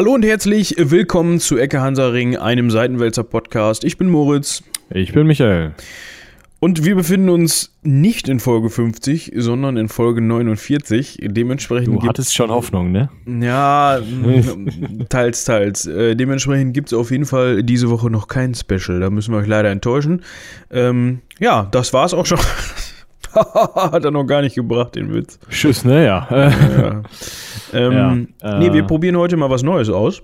Hallo und herzlich willkommen zu Ecke Hansaring, einem Seitenwälzer Podcast. Ich bin Moritz. Ich bin Michael. Und wir befinden uns nicht in Folge 50, sondern in Folge 49. Dementsprechend du hattest schon Hoffnung, ne? Ja, teils, teils. Äh, dementsprechend gibt es auf jeden Fall diese Woche noch kein Special. Da müssen wir euch leider enttäuschen. Ähm, ja, das war's auch schon. Hat er noch gar nicht gebracht, den Witz. Tschüss, ne? Ja. ja. Ähm, ja, äh, nee, wir probieren heute mal was Neues aus.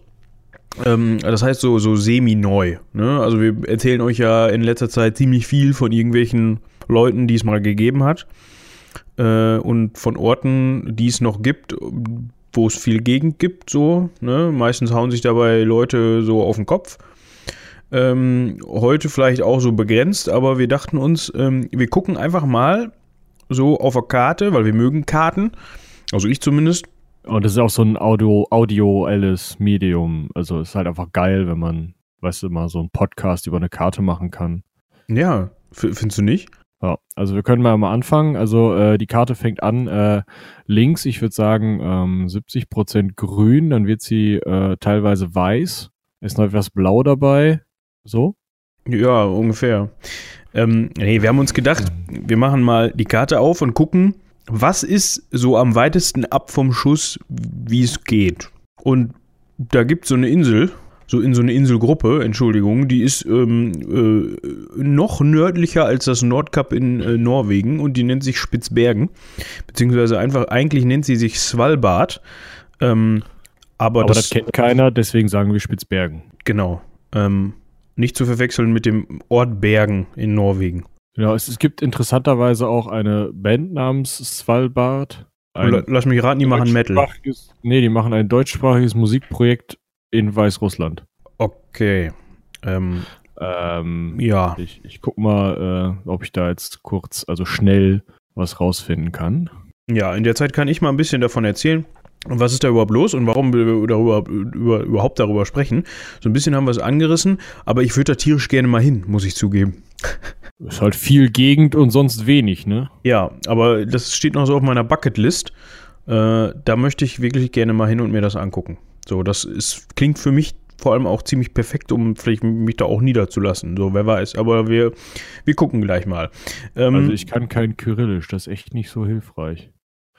Ähm, das heißt so, so semi-neu. Ne? Also wir erzählen euch ja in letzter Zeit ziemlich viel von irgendwelchen Leuten, die es mal gegeben hat. Äh, und von Orten, die es noch gibt, wo es viel Gegend gibt, so. Ne? Meistens hauen sich dabei Leute so auf den Kopf. Ähm, heute vielleicht auch so begrenzt, aber wir dachten uns, ähm, wir gucken einfach mal so auf der Karte, weil wir mögen Karten, also ich zumindest. Und das ist auch so ein Audio, audioelles Medium. Also ist halt einfach geil, wenn man, weißt du, mal so einen Podcast über eine Karte machen kann. Ja, findest du nicht? Ja, also wir können mal, mal anfangen. Also äh, die Karte fängt an äh, links, ich würde sagen ähm, 70% grün, dann wird sie äh, teilweise weiß. Ist noch etwas blau dabei, so? Ja, ungefähr. Ähm, nee, wir haben uns gedacht, wir machen mal die Karte auf und gucken, was ist so am weitesten ab vom Schuss, wie es geht. Und da gibt es so eine Insel, so in so eine Inselgruppe, Entschuldigung, die ist ähm, äh, noch nördlicher als das Nordkap in äh, Norwegen und die nennt sich Spitzbergen. Beziehungsweise einfach, eigentlich nennt sie sich Svalbard. Ähm, aber, aber das, das, kennt keiner, deswegen sagen wir Spitzbergen. Genau. Ähm, nicht zu verwechseln mit dem Ort Bergen in Norwegen. Genau, es, es gibt interessanterweise auch eine Band namens Svalbard. Lass mich raten, die machen Metal. Nee, die machen ein deutschsprachiges Musikprojekt in Weißrussland. Okay. Ähm, ähm, ja. Ich, ich guck mal, äh, ob ich da jetzt kurz, also schnell was rausfinden kann. Ja, in der Zeit kann ich mal ein bisschen davon erzählen. Und was ist da überhaupt los und warum wir darüber, über, überhaupt darüber sprechen? So ein bisschen haben wir es angerissen, aber ich würde da tierisch gerne mal hin, muss ich zugeben. Ist halt viel Gegend und sonst wenig, ne? Ja, aber das steht noch so auf meiner Bucketlist. Äh, da möchte ich wirklich gerne mal hin und mir das angucken. So, das ist, klingt für mich vor allem auch ziemlich perfekt, um vielleicht mich da auch niederzulassen. So, wer weiß. Aber wir, wir gucken gleich mal. Ähm, also ich kann kein Kyrillisch, das ist echt nicht so hilfreich.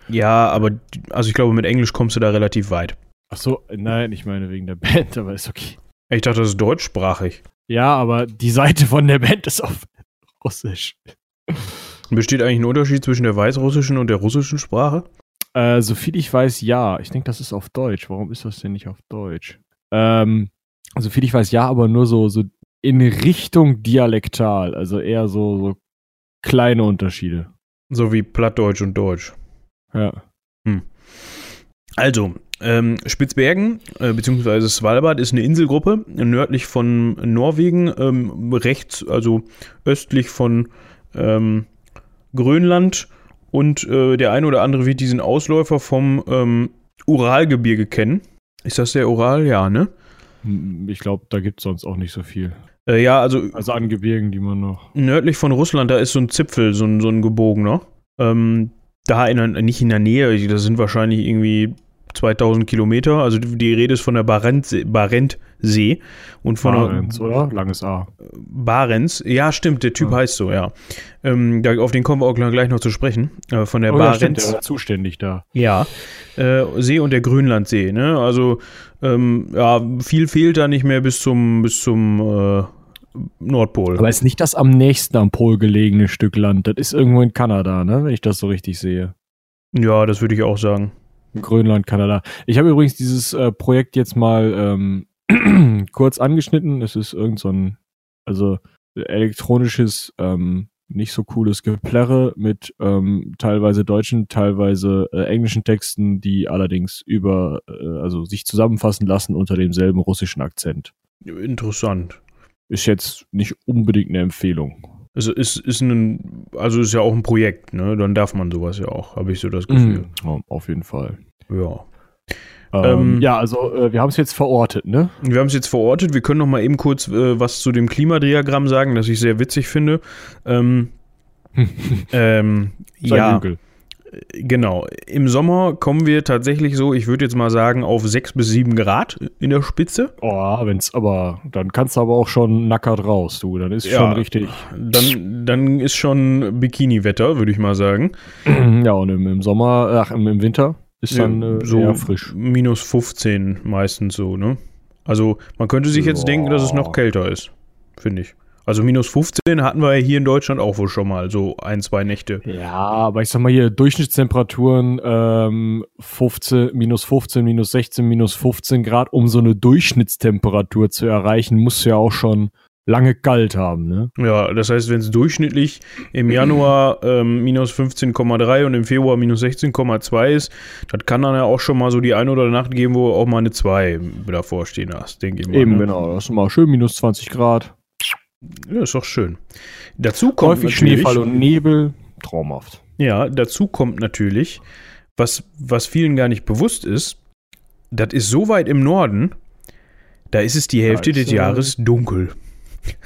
Ja, aber also ich glaube, mit Englisch kommst du da relativ weit. Ach so, nein, ich meine wegen der Band, aber ist okay. Ich dachte, das ist deutschsprachig. Ja, aber die Seite von der Band ist auf Russisch. Besteht eigentlich ein Unterschied zwischen der weißrussischen und der russischen Sprache? Äh, soviel ich weiß, ja. Ich denke, das ist auf Deutsch. Warum ist das denn nicht auf Deutsch? Ähm, soviel ich weiß, ja, aber nur so, so in Richtung dialektal. Also eher so, so kleine Unterschiede. So wie Plattdeutsch und Deutsch. Ja. Hm. Also, ähm, Spitzbergen äh, bzw. Svalbard ist eine Inselgruppe nördlich von Norwegen, ähm, rechts, also östlich von ähm, Grönland und äh, der eine oder andere wird diesen Ausläufer vom ähm, Uralgebirge kennen. Ist das der Ural? Ja, ne? Hm, ich glaube, da gibt es sonst auch nicht so viel. Äh, ja, also. Also an Gebirgen, die man noch. Nördlich von Russland, da ist so ein Zipfel, so ein, so ein gebogener. Ähm, da in, nicht in der Nähe, das sind wahrscheinlich irgendwie 2000 Kilometer. Also die Rede ist von der Barentsee. Barentsee und von Barents, oder? Langes A. Barents, ja, stimmt, der Typ ja. heißt so, ja. Ähm, da, auf den kommen wir auch gleich noch zu sprechen. Äh, von der oh, Barents. Ja, stimmt, der war zuständig da. Ja. Äh, See und der Grönlandsee, ne? Also, ähm, ja, viel fehlt da nicht mehr bis zum, bis zum äh, Nordpol. Aber ist nicht das am nächsten am Pol gelegene Stück Land? Das ist irgendwo in Kanada, ne? Wenn ich das so richtig sehe. Ja, das würde ich auch sagen. Grönland, Kanada. Ich habe übrigens dieses äh, Projekt jetzt mal ähm, kurz angeschnitten. Es ist irgend so ein, also elektronisches, ähm, nicht so cooles Geplärre mit ähm, teilweise deutschen, teilweise äh, englischen Texten, die allerdings über, äh, also sich zusammenfassen lassen unter demselben russischen Akzent. Interessant ist jetzt nicht unbedingt eine Empfehlung. Es ist, ist ein, also ist ja auch ein Projekt, ne? Dann darf man sowas ja auch, habe ich so das Gefühl. Mhm, auf jeden Fall. Ja. Ähm, ähm, ja, also äh, wir haben es jetzt verortet, ne? Wir haben es jetzt verortet. Wir können noch mal eben kurz äh, was zu dem Klimadiagramm sagen, das ich sehr witzig finde. Ähm, ähm, ja. Genau. Im Sommer kommen wir tatsächlich so, ich würde jetzt mal sagen, auf 6 bis 7 Grad in der Spitze. Oh, wenn's aber, dann kannst du aber auch schon nackert raus, du. Dann ist ja, schon richtig. Dann, dann ist schon Bikini-Wetter, würde ich mal sagen. Ja, und im, im Sommer, ach, im, im Winter ist dann äh, so frisch. Minus 15 meistens so, ne? Also man könnte sich jetzt Boah. denken, dass es noch kälter ist, finde ich. Also minus 15 hatten wir ja hier in Deutschland auch wohl schon mal, so ein, zwei Nächte. Ja, aber ich sag mal hier, Durchschnittstemperaturen ähm, 15, minus 15, minus 16, minus 15 Grad, um so eine Durchschnittstemperatur zu erreichen, musst du ja auch schon lange kalt haben, ne? Ja, das heißt, wenn es durchschnittlich im Januar ähm, minus 15,3 und im Februar minus 16,2 ist, das kann dann ja auch schon mal so die eine oder andere Nacht geben, wo auch mal eine 2 davor stehen hast, denke ich mal. Eben, ne? genau. Das ist mal schön minus 20 Grad. Ja, ist doch schön. Dazu kommt Häufig Schneefall und Nebel, traumhaft. Ja, dazu kommt natürlich, was, was vielen gar nicht bewusst ist, das ist so weit im Norden, da ist es die Hälfte also, des Jahres dunkel.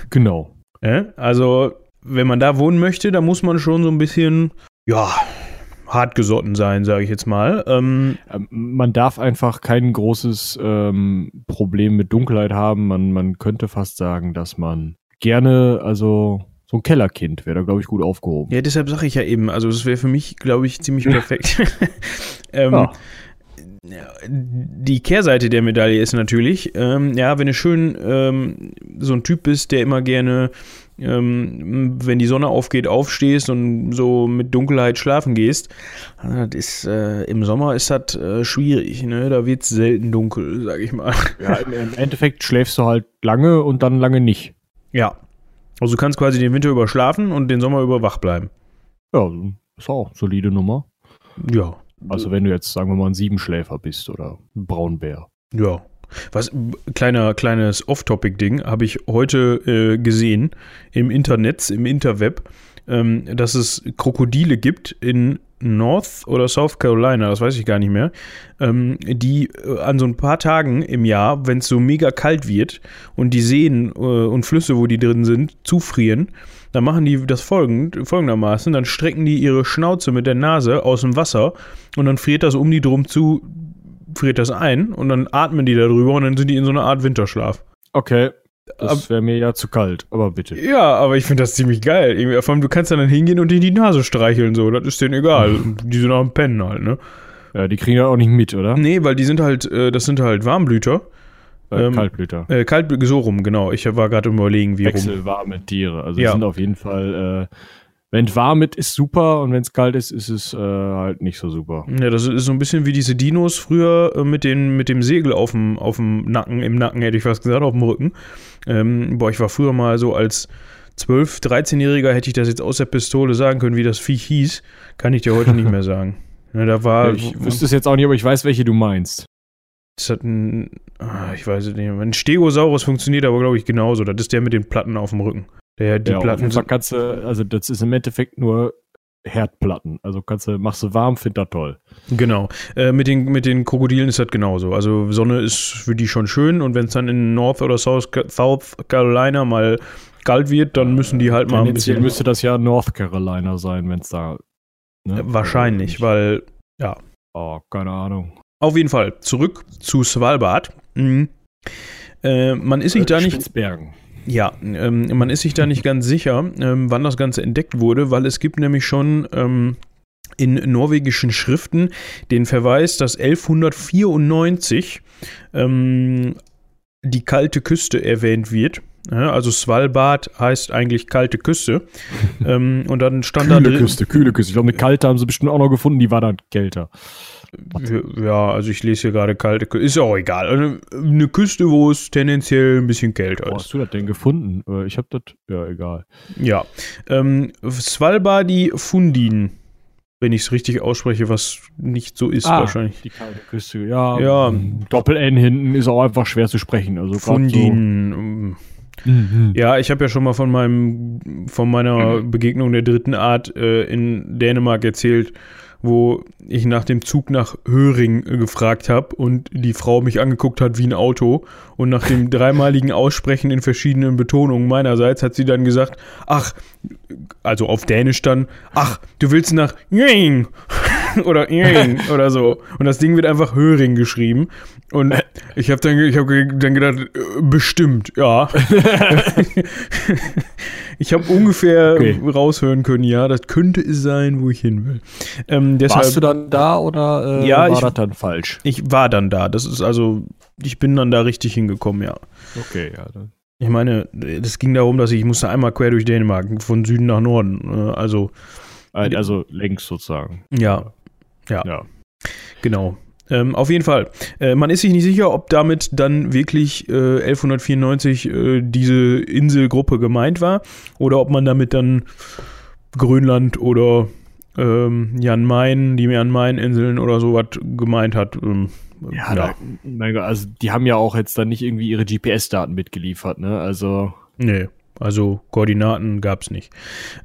Genau. Ja, also, wenn man da wohnen möchte, da muss man schon so ein bisschen, ja, hartgesotten sein, sage ich jetzt mal. Ähm, ähm, man darf einfach kein großes ähm, Problem mit Dunkelheit haben. Man, man könnte fast sagen, dass man gerne, also so ein Kellerkind wäre da, glaube ich, gut aufgehoben. Ja, deshalb sage ich ja eben, also das wäre für mich, glaube ich, ziemlich perfekt. ähm, ja. Die Kehrseite der Medaille ist natürlich, ähm, ja, wenn du schön ähm, so ein Typ bist, der immer gerne, ähm, wenn die Sonne aufgeht, aufstehst und so mit Dunkelheit schlafen gehst, das ist, äh, im Sommer ist das äh, schwierig, ne? Da wird es selten dunkel, sag ich mal. Ja, im, im Endeffekt schläfst du halt lange und dann lange nicht. Ja. Also du kannst quasi den Winter über schlafen und den Sommer über wach bleiben. Ja, ist auch eine solide Nummer. Ja. Also wenn du jetzt, sagen wir mal, ein Siebenschläfer bist oder ein Braunbär. Ja. Was, kleiner, kleines Off-Topic-Ding habe ich heute äh, gesehen im Internet, im Interweb, ähm, dass es Krokodile gibt in North oder South Carolina, das weiß ich gar nicht mehr, ähm, die äh, an so ein paar Tagen im Jahr, wenn es so mega kalt wird und die Seen äh, und Flüsse, wo die drin sind, zufrieren, dann machen die das folgend, folgendermaßen, dann strecken die ihre Schnauze mit der Nase aus dem Wasser und dann friert das um die drum zu, friert das ein und dann atmen die darüber und dann sind die in so einer Art Winterschlaf. Okay, das wäre mir ja zu kalt, aber bitte. Ja, aber ich finde das ziemlich geil. Vor allem, du kannst dann hingehen und dir die Nase streicheln, so. Das ist denen egal. die sind auch am Pennen halt, ne? Ja, die kriegen ja auch nicht mit, oder? Nee, weil die sind halt, äh, das sind halt Warmblüter. Äh, ähm, Kaltblüter. Äh, Kaltblüter, so rum, genau. Ich war gerade überlegen, wie Wechselwarme Tiere. Also ja. sind auf jeden Fall äh, wenn es warm ist, ist super und wenn es kalt ist, ist es äh, halt nicht so super. Ja, das ist so ein bisschen wie diese Dinos früher äh, mit, den, mit dem Segel auf dem, auf dem Nacken, im Nacken hätte ich fast gesagt, auf dem Rücken. Ähm, boah, ich war früher mal so als 12-, 13-Jähriger, hätte ich das jetzt aus der Pistole sagen können, wie das Viech hieß. Kann ich dir heute nicht mehr sagen. Ja, da war, ich wüsste es jetzt auch nicht, aber ich weiß, welche du meinst. Das hat ein, ah, ich weiß es nicht, ein Stegosaurus funktioniert aber, glaube ich, genauso. Das ist der mit den Platten auf dem Rücken. Der, die ja, Platten. Und kannst du, also das ist im Endeffekt nur Herdplatten. Also kannst du, machst du warm, find das toll. Genau. Äh, mit, den, mit den Krokodilen ist das genauso. Also Sonne ist für die schon schön und wenn es dann in North oder South, South Carolina mal kalt wird, dann müssen die halt mal ein bisschen. müsste das ja North Carolina sein, wenn es da. Ne? Wahrscheinlich, weil, ja. Oh, keine Ahnung. Auf jeden Fall, zurück zu Svalbard. Mhm. Äh, man ist sich äh, da nicht. Spitzbergen. Ja, ähm, man ist sich da nicht ganz sicher, ähm, wann das Ganze entdeckt wurde, weil es gibt nämlich schon ähm, in norwegischen Schriften den Verweis, dass 1194 ähm, die kalte Küste erwähnt wird. Ja, also Svalbard heißt eigentlich kalte Küste. ähm, und dann stand kühle da drin. Küste, kühle Küste. Ich glaube, eine kalte haben sie bestimmt auch noch gefunden, die war dann kälter. Ja, also ich lese hier gerade kalte Küste. Ist auch egal. Also eine Küste, wo es tendenziell ein bisschen kälter ist. Wo hast du das denn gefunden? Äh, ich habe das, ja, egal. Ja. Ähm, Svalbardi Fundin, wenn ich es richtig ausspreche, was nicht so ist ah, wahrscheinlich. Die kalte Küste, ja. ja. Doppel-N hinten ist auch einfach schwer zu sprechen. Also Fundin. So. Mhm. Ja, ich habe ja schon mal von meinem, von meiner Begegnung der dritten Art äh, in Dänemark erzählt wo ich nach dem Zug nach Höring gefragt habe und die Frau mich angeguckt hat wie ein Auto. Und nach dem dreimaligen Aussprechen in verschiedenen Betonungen meinerseits hat sie dann gesagt, ach, also auf Dänisch dann, ach, du willst nach Höring. oder Ing oder so. Und das Ding wird einfach Höring geschrieben. Und ich habe dann, ich hab dann gedacht, äh, bestimmt, ja. ich habe ungefähr okay. raushören können, ja, das könnte es sein, wo ich hin will. Ähm, deshalb, Warst du dann da oder äh, ja, war ich, das dann falsch? Ich war dann da. Das ist also, ich bin dann da richtig hingekommen, ja. Okay, ja. Dann. Ich meine, es ging darum, dass ich, ich musste einmal quer durch Dänemark, von Süden nach Norden. Äh, also äh, also längs sozusagen. Ja. Ja. ja. Genau. Ähm, auf jeden Fall. Äh, man ist sich nicht sicher, ob damit dann wirklich äh, 1194 äh, diese Inselgruppe gemeint war oder ob man damit dann Grönland oder ähm, Jan Main, die Jan Main-Inseln oder sowas gemeint hat. Ähm, ja, ja. Da, also die haben ja auch jetzt dann nicht irgendwie ihre GPS-Daten mitgeliefert, ne? Also. Nee. Also Koordinaten gab es nicht.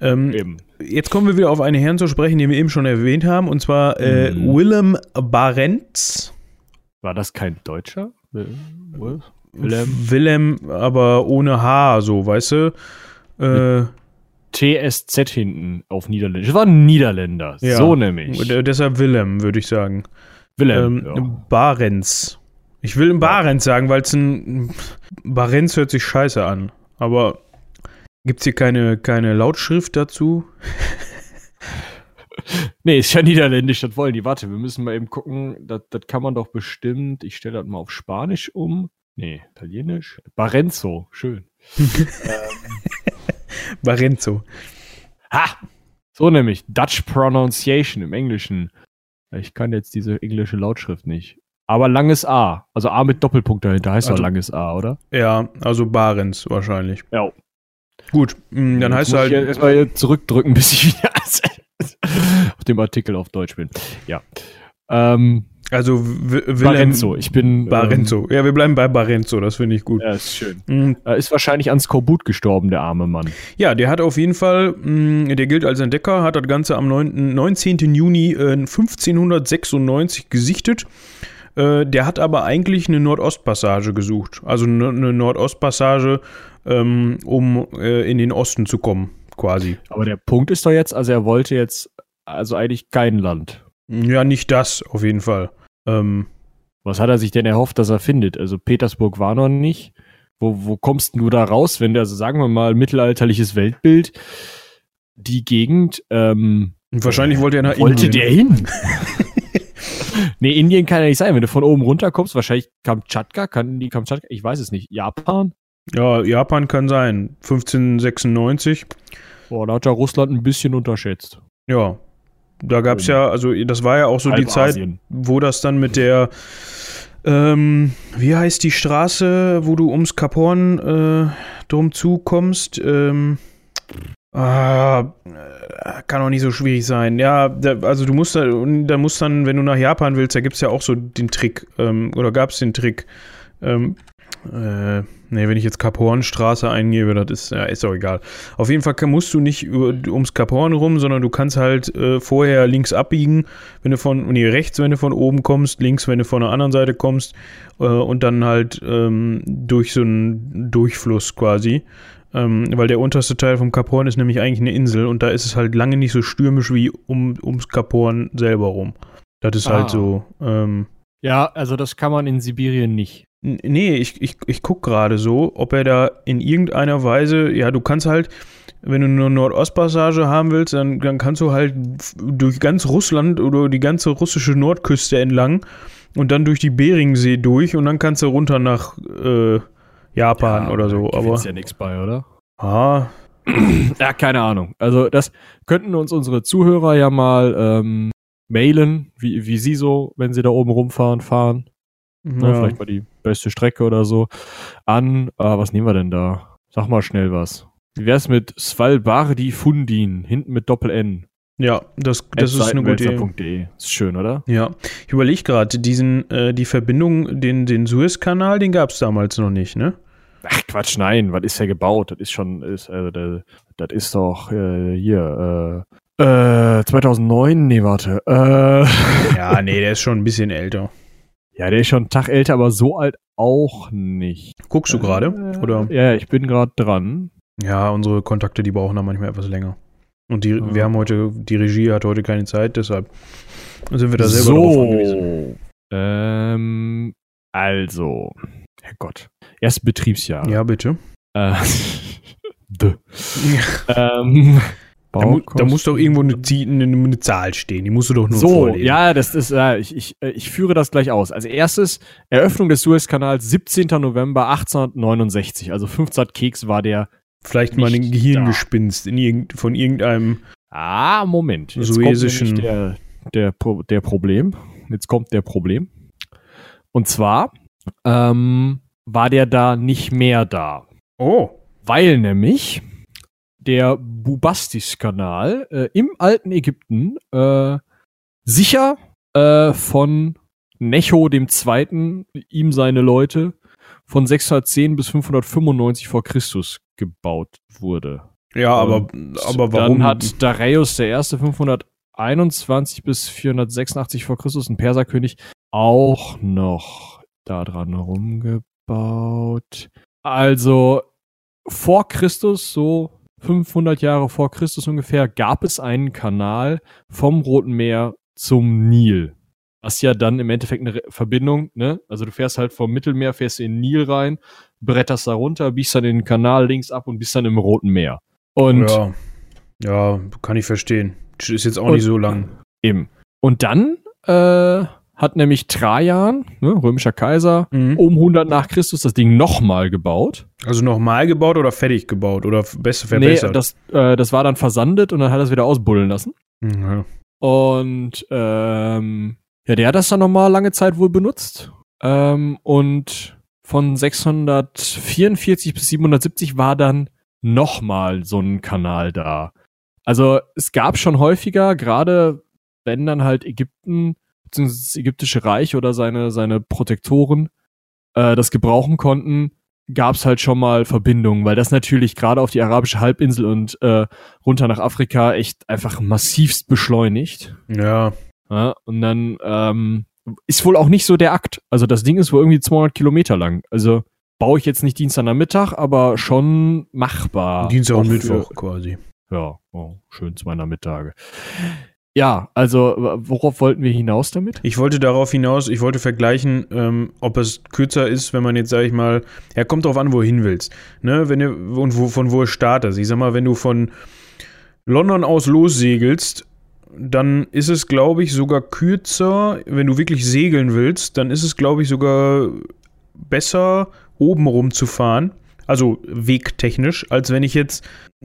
Ähm, jetzt kommen wir wieder auf einen Herrn zu sprechen, den wir eben schon erwähnt haben, und zwar äh, mhm. Willem Barentz. War das kein Deutscher? Willem? Willem, aber ohne H, so, weißt du? Äh, TSZ hinten auf Niederländisch. Das war ein Niederländer, ja. so nämlich. Deshalb Willem, würde ich sagen. Willem. Ähm, ja. Barents. Ich will ein Barents sagen, weil es ein. Barents hört sich scheiße an. Aber Gibt es hier keine, keine Lautschrift dazu? nee, ist ja niederländisch, das wollen die. Warte, wir müssen mal eben gucken. Das, das kann man doch bestimmt. Ich stelle das mal auf Spanisch um. Nee, Italienisch. Barenzo, schön. Barenzo. Ha! So nämlich. Dutch Pronunciation im Englischen. Ich kann jetzt diese englische Lautschrift nicht. Aber langes A. Also A mit Doppelpunkt dahinter heißt also, doch langes A, oder? Ja, also Barents wahrscheinlich. Ja, Gut, mm, dann heißt es halt. Ich erstmal zurückdrücken, bis ich wieder auf dem Artikel auf Deutsch bin. Ja. Ähm, also Barenzo, ich bin. Barenzo. Ähm, ja, wir bleiben bei Barenzo, das finde ich gut. Ja, ist schön. Mhm. Er ist wahrscheinlich an Skorbut gestorben, der arme Mann. Ja, der hat auf jeden Fall, mh, mm, der gilt als Entdecker, hat das Ganze am 9, 19. Juni äh, 1596 gesichtet. Äh, der hat aber eigentlich eine Nordostpassage gesucht. Also eine, eine Nordostpassage ähm, um äh, in den Osten zu kommen, quasi. Aber der Punkt ist doch jetzt, also er wollte jetzt also eigentlich kein Land. Ja, nicht das, auf jeden Fall. Ähm, Was hat er sich denn erhofft, dass er findet? Also Petersburg war noch nicht. Wo, wo kommst du da raus, wenn der, also sagen wir mal, mittelalterliches Weltbild, die Gegend, ähm, Wahrscheinlich wollte er nach wollte Indien. der hin? nee, Indien kann ja nicht sein. Wenn du von oben runter kommst, wahrscheinlich Kamtschatka, kann die Kamtschatka, ich weiß es nicht. Japan? Ja, Japan kann sein. 1596. Boah, da hat ja Russland ein bisschen unterschätzt. Ja. Da gab es ja, also das war ja auch so die Zeit, wo das dann mit der, ähm, wie heißt die Straße, wo du ums Kap Horn äh, drum zukommst? Ähm, ah, kann auch nicht so schwierig sein. Ja, da, also du musst da, da musst dann, wenn du nach Japan willst, da gibt es ja auch so den Trick, ähm, oder gab es den Trick, ähm, äh, ne, wenn ich jetzt Kaphornstraße eingebe, das ist, ja, ist auch egal. Auf jeden Fall musst du nicht über, ums Kaphorn rum, sondern du kannst halt äh, vorher links abbiegen, wenn du von, nee, rechts, wenn du von oben kommst, links, wenn du von der anderen Seite kommst äh, und dann halt ähm, durch so einen Durchfluss quasi. Ähm, weil der unterste Teil vom Kap Horn ist nämlich eigentlich eine Insel und da ist es halt lange nicht so stürmisch wie um, ums Kap Horn selber rum. Das ist halt ah. halt so. Ähm, ja, also das kann man in Sibirien nicht. Nee, ich, ich, ich gucke gerade so, ob er da in irgendeiner Weise, ja, du kannst halt, wenn du eine Nordostpassage haben willst, dann, dann kannst du halt durch ganz Russland oder die ganze russische Nordküste entlang und dann durch die Beringsee durch und dann kannst du runter nach äh, Japan ja, oder so. Aber ist ja nichts bei, oder? Ah. ja, keine Ahnung. Also das könnten uns unsere Zuhörer ja mal ähm, mailen, wie, wie sie so, wenn sie da oben rumfahren, fahren. Ne, ja. vielleicht mal die beste Strecke oder so an. Ah, was nehmen wir denn da? Sag mal schnell was. Wie wär's mit Svalbardi Fundin, hinten mit Doppel-N? Ja, das, das ist eine gute Idee. Ist schön, oder? Ja. Ich überlege gerade, diesen, äh, die Verbindung, den, den Suezkanal, den gab es damals noch nicht, ne? Ach Quatsch, nein, was ist ja gebaut? Das ist schon, ist, äh, das, ist doch äh, hier, äh, äh, 2009? Nee, warte. Äh. Ja, nee, der ist schon ein bisschen älter. Ja, der ist schon einen Tag älter, aber so alt auch nicht. Guckst du gerade? Äh, oder? Ja, ich bin gerade dran. Ja, unsere Kontakte, die brauchen da manchmal etwas länger. Und die, ja. wir haben heute, die Regie hat heute keine Zeit, deshalb. Sind wir da selber so, drauf angewiesen? Ähm, also, Herrgott. Erst Betriebsjahr. Ja, bitte. Äh, d. ähm, Da, mu da muss doch irgendwo eine, eine, eine Zahl stehen. Die musst du doch nur So, vorlesen. ja, das ist, äh, ich, ich, äh, ich führe das gleich aus. Als erstes, Eröffnung des Suezkanals 17. November 1869. Also 15 Keks war der. Vielleicht mal ein Gehirngespinst in irgend, von irgendeinem. Ah, Moment. Jetzt Suezischen- kommt der, der, der Problem. Jetzt kommt der Problem. Und zwar ähm, war der da nicht mehr da. Oh. Weil nämlich der Bubastis-Kanal äh, im alten Ägypten äh, sicher äh, von Necho II., ihm seine Leute, von 610 bis 595 vor Christus gebaut wurde. Ja, aber, Und aber warum? Dann hat Darius I. 521 bis 486 vor Christus, ein Perserkönig, auch noch da dran rumgebaut. Also vor Christus, so 500 Jahre vor Christus ungefähr, gab es einen Kanal vom Roten Meer zum Nil. Was ja dann im Endeffekt eine Verbindung, ne? Also du fährst halt vom Mittelmeer, fährst in den Nil rein, bretterst da runter, biegst dann in den Kanal links ab und bist dann im Roten Meer. Und ja. ja, kann ich verstehen. Ist jetzt auch Und- nicht so lang. Eben. Und dann äh, hat nämlich Trajan, ne, römischer Kaiser, Mhm. um 100 nach Christus das Ding nochmal gebaut. Also nochmal gebaut oder fertig gebaut oder besser Nee, verbessert? das, äh, das war dann versandet und dann hat er es wieder ausbuddeln lassen. Mhm. Und ähm, ja, der hat das dann nochmal lange Zeit wohl benutzt. Ähm, und von 644 bis 770 war dann nochmal so ein Kanal da. Also es gab schon häufiger, gerade wenn dann halt Ägypten, beziehungsweise das ägyptische Reich oder seine, seine Protektoren äh, das gebrauchen konnten, gab es halt schon mal Verbindungen, weil das natürlich gerade auf die arabische Halbinsel und äh, runter nach Afrika echt einfach massivst beschleunigt. Ja, Ja, und dann ähm, ist wohl auch nicht so der Akt. Also das Ding ist wohl irgendwie 200 Kilometer lang. Also baue ich jetzt nicht Dienstagnachmittag, aber schon machbar. Dienstag und Mittwoch quasi. Ja, oh, schön zwei Nachmittage. Ja, also worauf wollten wir hinaus damit? Ich wollte darauf hinaus, ich wollte vergleichen, ähm, ob es kürzer ist, wenn man jetzt, sag ich mal, ja, kommt drauf an, wo du hin willst. Ne, wenn du, und wo, von wo es startest. Ich sag mal, wenn du von London aus lossegelst, dann ist es, glaube ich, sogar kürzer, wenn du wirklich segeln willst, dann ist es, glaube ich, sogar besser, oben rum zu fahren. Also wegtechnisch, als wenn ich jetzt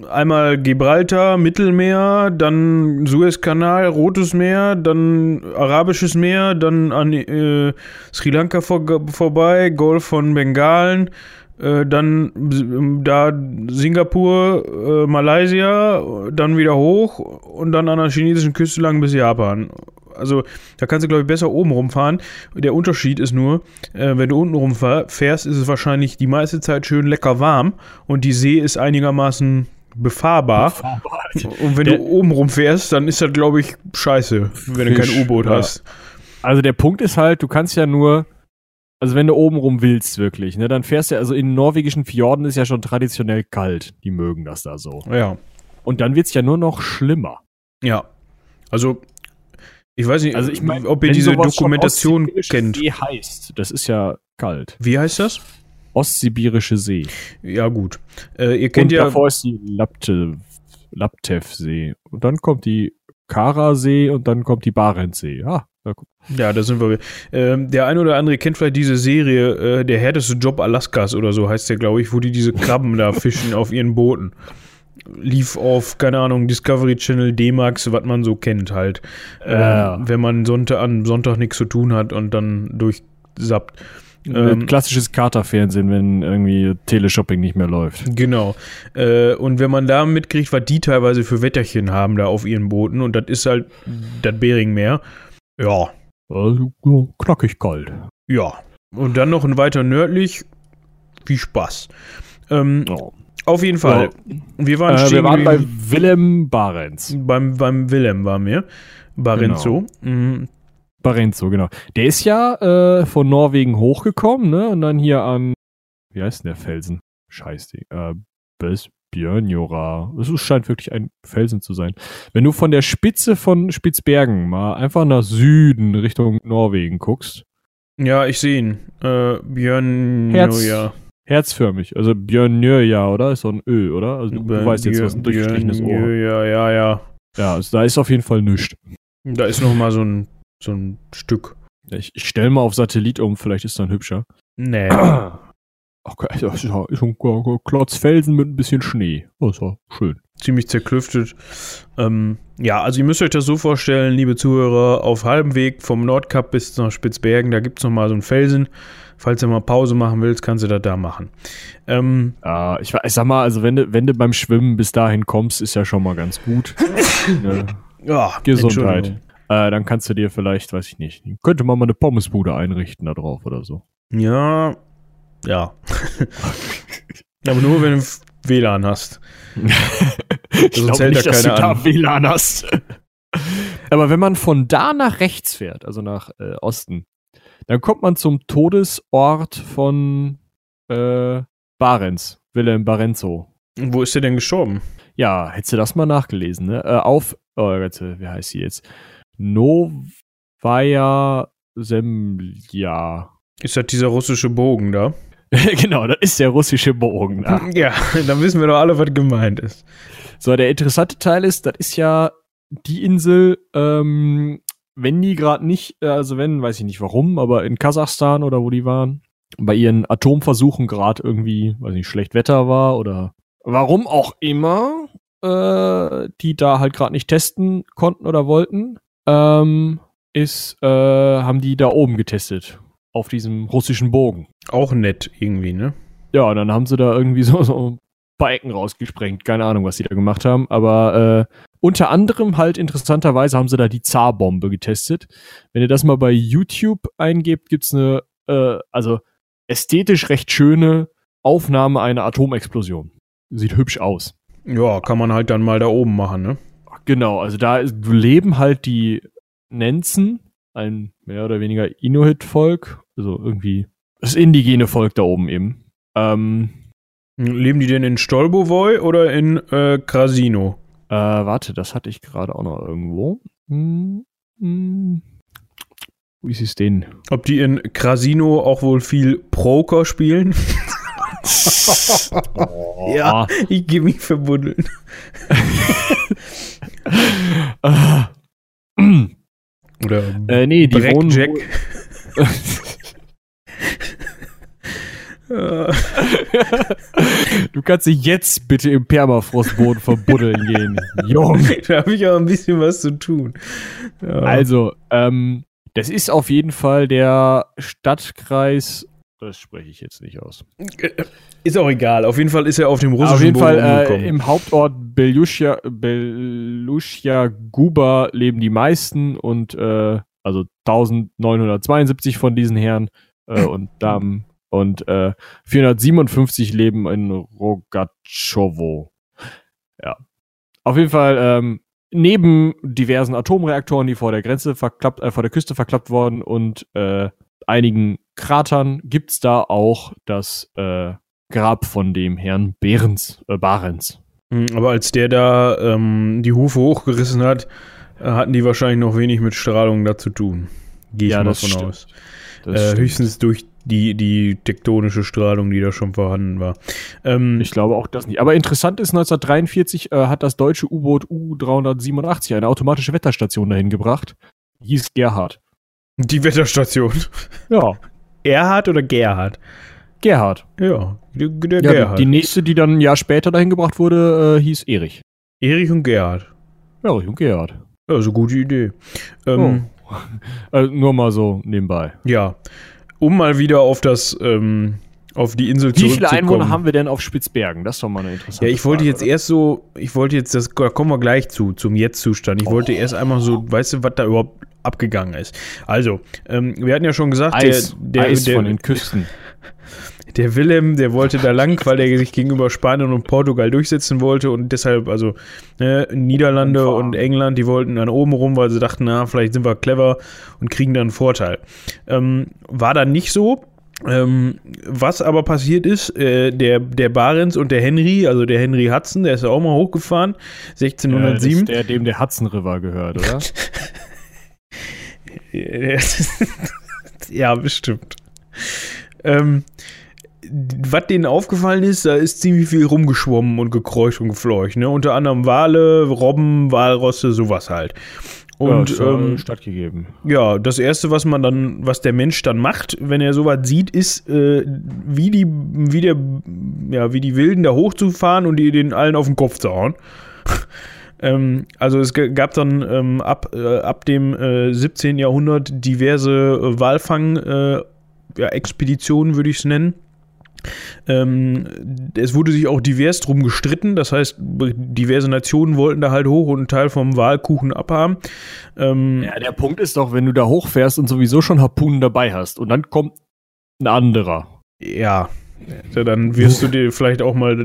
einmal Gibraltar, Mittelmeer, dann Suezkanal, Rotes Meer, dann Arabisches Meer, dann an äh, Sri Lanka vor, vorbei, Golf von Bengalen, äh, dann äh, da Singapur, äh, Malaysia, dann wieder hoch und dann an der chinesischen Küste lang bis Japan. Also da kannst du, glaube ich, besser oben rumfahren. Der Unterschied ist nur, äh, wenn du unten rumfährst, ist es wahrscheinlich die meiste Zeit schön lecker warm und die See ist einigermaßen befahrbar. Und wenn Der- du oben rumfährst, dann ist das, glaube ich, scheiße, wenn du Fisch, kein U-Boot ja. hast. Also der Punkt ist halt, du kannst ja nur, also wenn du oben rum willst wirklich, ne, dann fährst du, also in norwegischen Fjorden ist ja schon traditionell kalt. Die mögen das da so. Ja. Und dann wird's ja nur noch schlimmer. Ja. Also, ich weiß nicht, Also ich meine, ob ihr diese Dokumentation kennt. See heißt, das ist ja kalt. Wie heißt das? Ostsibirische See. Ja, gut. Äh, ihr kennt und ja. davor ist die Laptev, Laptev-See. Und dann kommt die Kara-See und dann kommt die Barentssee. Ah, na guck. Ja, da sind wir. Ähm, der eine oder andere kennt vielleicht diese Serie, äh, der härteste Job Alaskas oder so heißt der, glaube ich, wo die diese Krabben da fischen auf ihren Booten. Lief auf, keine Ahnung, Discovery Channel, D-Max, was man so kennt halt. Ähm, Ja. Wenn man Sonntag, an Sonntag nichts zu tun hat und dann durchsappt. Ähm, Ein klassisches Katerfernsehen, wenn irgendwie Teleshopping nicht mehr läuft. Genau. Äh, und wenn man da mitkriegt, was die teilweise für Wetterchen haben da auf ihren Booten, und das ist halt das Beringmeer, ja, Also, knackig kalt. ja. Und dann noch ein weiter nördlich, viel Spaß. Ähm, Ja. Auf jeden Fall. Wir waren, Äh, wir waren bei Willem Barents. beim, beim Willem waren wir. Barenzo. Mhm. Barenzo, genau. Der ist ja äh, von Norwegen hochgekommen, ne? Und dann hier an, wie heißt denn der Felsen? Scheiß die. Äh, Bös, Björnjora. Es scheint wirklich ein Felsen zu sein. Wenn du von der Spitze von Spitzbergen mal einfach nach Süden Richtung Norwegen guckst. Ja, ich sehe ihn. Äh, Björnjoja. Herzförmig. Also Björnjöja, oder? Ist so ein Ö, oder? Also du, du weißt jetzt, was ein durchgestrichenes Ohr. Ja, ja, ja. Ja, also da ist auf jeden Fall nichts. Da ist noch mal so ein, so ein Stück. Ich, ich stelle mal auf Satellit um, vielleicht ist dann hübscher. Nee. Okay, das ist ja ein Klotz Felsen mit ein bisschen Schnee. Das ist ja schön. Ziemlich zerklüftet. Ähm, ja, also ihr müsst euch das so vorstellen, liebe Zuhörer, auf halbem Weg vom Nordkap bis nach Spitzbergen, da gibt es nochmal so einen Felsen. Falls du mal Pause machen willst, kannst du das da machen. Ähm, ja, ich, ich sag mal, also wenn du, wenn du beim Schwimmen bis dahin kommst, ist ja schon mal ganz gut. ne? Ja, Gesundheit. Äh, dann kannst du dir vielleicht, weiß ich nicht, könnte man mal eine Pommesbude einrichten da drauf oder so. Ja, ja. Aber nur, wenn du WLAN hast. ich glaube nicht, dass du da WLAN hast. Aber wenn man von da nach rechts fährt, also nach äh, Osten, dann kommt man zum Todesort von äh, Barents, Wilhelm Barenzo. Wo ist der denn gestorben? Ja, hättest du das mal nachgelesen, ne? Äh, auf, oh Gott, wie heißt sie jetzt? Novaya Semlja. Ist das dieser russische Bogen da? genau, das ist der russische Bogen. Da. Ja, dann wissen wir doch alle, was gemeint ist. So, der interessante Teil ist, das ist ja die Insel, ähm, wenn die gerade nicht, äh, also wenn, weiß ich nicht warum, aber in Kasachstan oder wo die waren, bei ihren Atomversuchen gerade irgendwie, weiß nicht, schlecht Wetter war oder warum auch immer, äh, die da halt gerade nicht testen konnten oder wollten, ähm, ist, äh, haben die da oben getestet auf diesem russischen Bogen. Auch nett irgendwie, ne? Ja, und dann haben sie da irgendwie so, so ein paar Ecken rausgesprengt. Keine Ahnung, was sie da gemacht haben. Aber äh, unter anderem halt interessanterweise haben sie da die Zarbombe getestet. Wenn ihr das mal bei YouTube eingebt, gibt's eine, äh, also ästhetisch recht schöne Aufnahme einer Atomexplosion. Sieht hübsch aus. Ja, kann man halt dann mal da oben machen, ne? Genau, also da leben halt die Nenzen, ein mehr oder weniger Inuit-Volk, also irgendwie das indigene Volk da oben eben. Ähm, Leben die denn in Stolbovoi oder in äh, Krasino? Äh, warte, das hatte ich gerade auch noch irgendwo. Hm, hm. Wie ist es denn? Ob die in Krasino auch wohl viel Proker spielen? oh. Ja, ich gebe mich verbuddeln. Oder äh, nee, die Black wohnen Jack. du kannst dich jetzt bitte im Permafrostboden verbuddeln gehen. Junge. Da habe ich auch ein bisschen was zu tun. Ja. Also, ähm, das ist auf jeden Fall der Stadtkreis. Das spreche ich jetzt nicht aus. Ist auch egal. Auf jeden Fall ist er auf dem russischen Auf jeden Boden Fall äh, im Hauptort Belushia, Belushia Guba leben die meisten und äh, also 1972 von diesen Herren äh, und Damen und äh, 457 leben in Rogachowo. Ja. Auf jeden Fall ähm, neben diversen Atomreaktoren, die vor der Grenze verklappt, äh, vor der Küste verklappt worden und äh, einigen Kratern gibt's da auch das äh, Grab von dem Herrn Behrens, äh, Barens. Hm, aber als der da ähm, die Hufe hochgerissen hat, äh, hatten die wahrscheinlich noch wenig mit Strahlung da zu tun. Gehe ich ja, mal von stimmt. aus. Äh, höchstens durch die, die tektonische Strahlung, die da schon vorhanden war. Ähm, ich glaube auch das nicht. Aber interessant ist, 1943 äh, hat das deutsche U-Boot U-387 eine automatische Wetterstation dahin gebracht. Hieß Gerhard. Die Wetterstation? Ja. Erhard oder Gerhard? Gerhard. Ja, der, der ja, Gerhard. Die nächste, die dann ein Jahr später dahin gebracht wurde, äh, hieß Erich. Erich und Gerhard. Erich und Gerhard. Eine gute Idee. Ähm, oh. also nur mal so nebenbei. Ja. Um mal wieder auf das, ähm, auf die Insel Wie viele Einwohner haben wir denn auf Spitzbergen? Das ist doch mal eine interessante Ja, ich wollte Frage, jetzt oder? erst so, ich wollte jetzt, das, da kommen wir gleich zu, zum Jetzt-Zustand. Ich oh. wollte erst einmal so, weißt du, was da überhaupt abgegangen ist. Also, ähm, wir hatten ja schon gesagt, Eis, der, der, Eis der, von den Küsten. Der Willem, der wollte da lang, weil er sich gegenüber Spanien und Portugal durchsetzen wollte und deshalb, also ne, Niederlande und England, die wollten dann oben rum, weil sie dachten, na, vielleicht sind wir clever und kriegen dann einen Vorteil. Ähm, war dann nicht so. Ähm, was aber passiert ist, äh, der, der Barents und der Henry, also der Henry Hudson, der ist ja auch mal hochgefahren, 1607. Ja, der, dem der Hudson River gehört, oder? ja, bestimmt. Ähm, was denen aufgefallen ist, da ist ziemlich viel rumgeschwommen und gekreucht und gefleucht. Ne? Unter anderem Wale, Robben, Walrosse, sowas halt. Und ja, ähm, stattgegeben. Ja, das erste, was man dann, was der Mensch dann macht, wenn er sowas sieht, ist, äh, wie die, wie der, ja, wie die Wilden da hochzufahren und die den allen auf den Kopf zu hauen. ähm, also es gab dann ähm, ab, äh, ab dem äh, 17. Jahrhundert diverse äh, Walfang äh, würde ich es nennen ähm, es wurde sich auch divers drum gestritten, das heißt, diverse Nationen wollten da halt hoch und einen Teil vom Wahlkuchen abhaben. Ähm, ja, der Punkt ist doch, wenn du da hochfährst und sowieso schon Harpunen dabei hast und dann kommt ein anderer. Ja, ja, dann wirst du dir vielleicht auch mal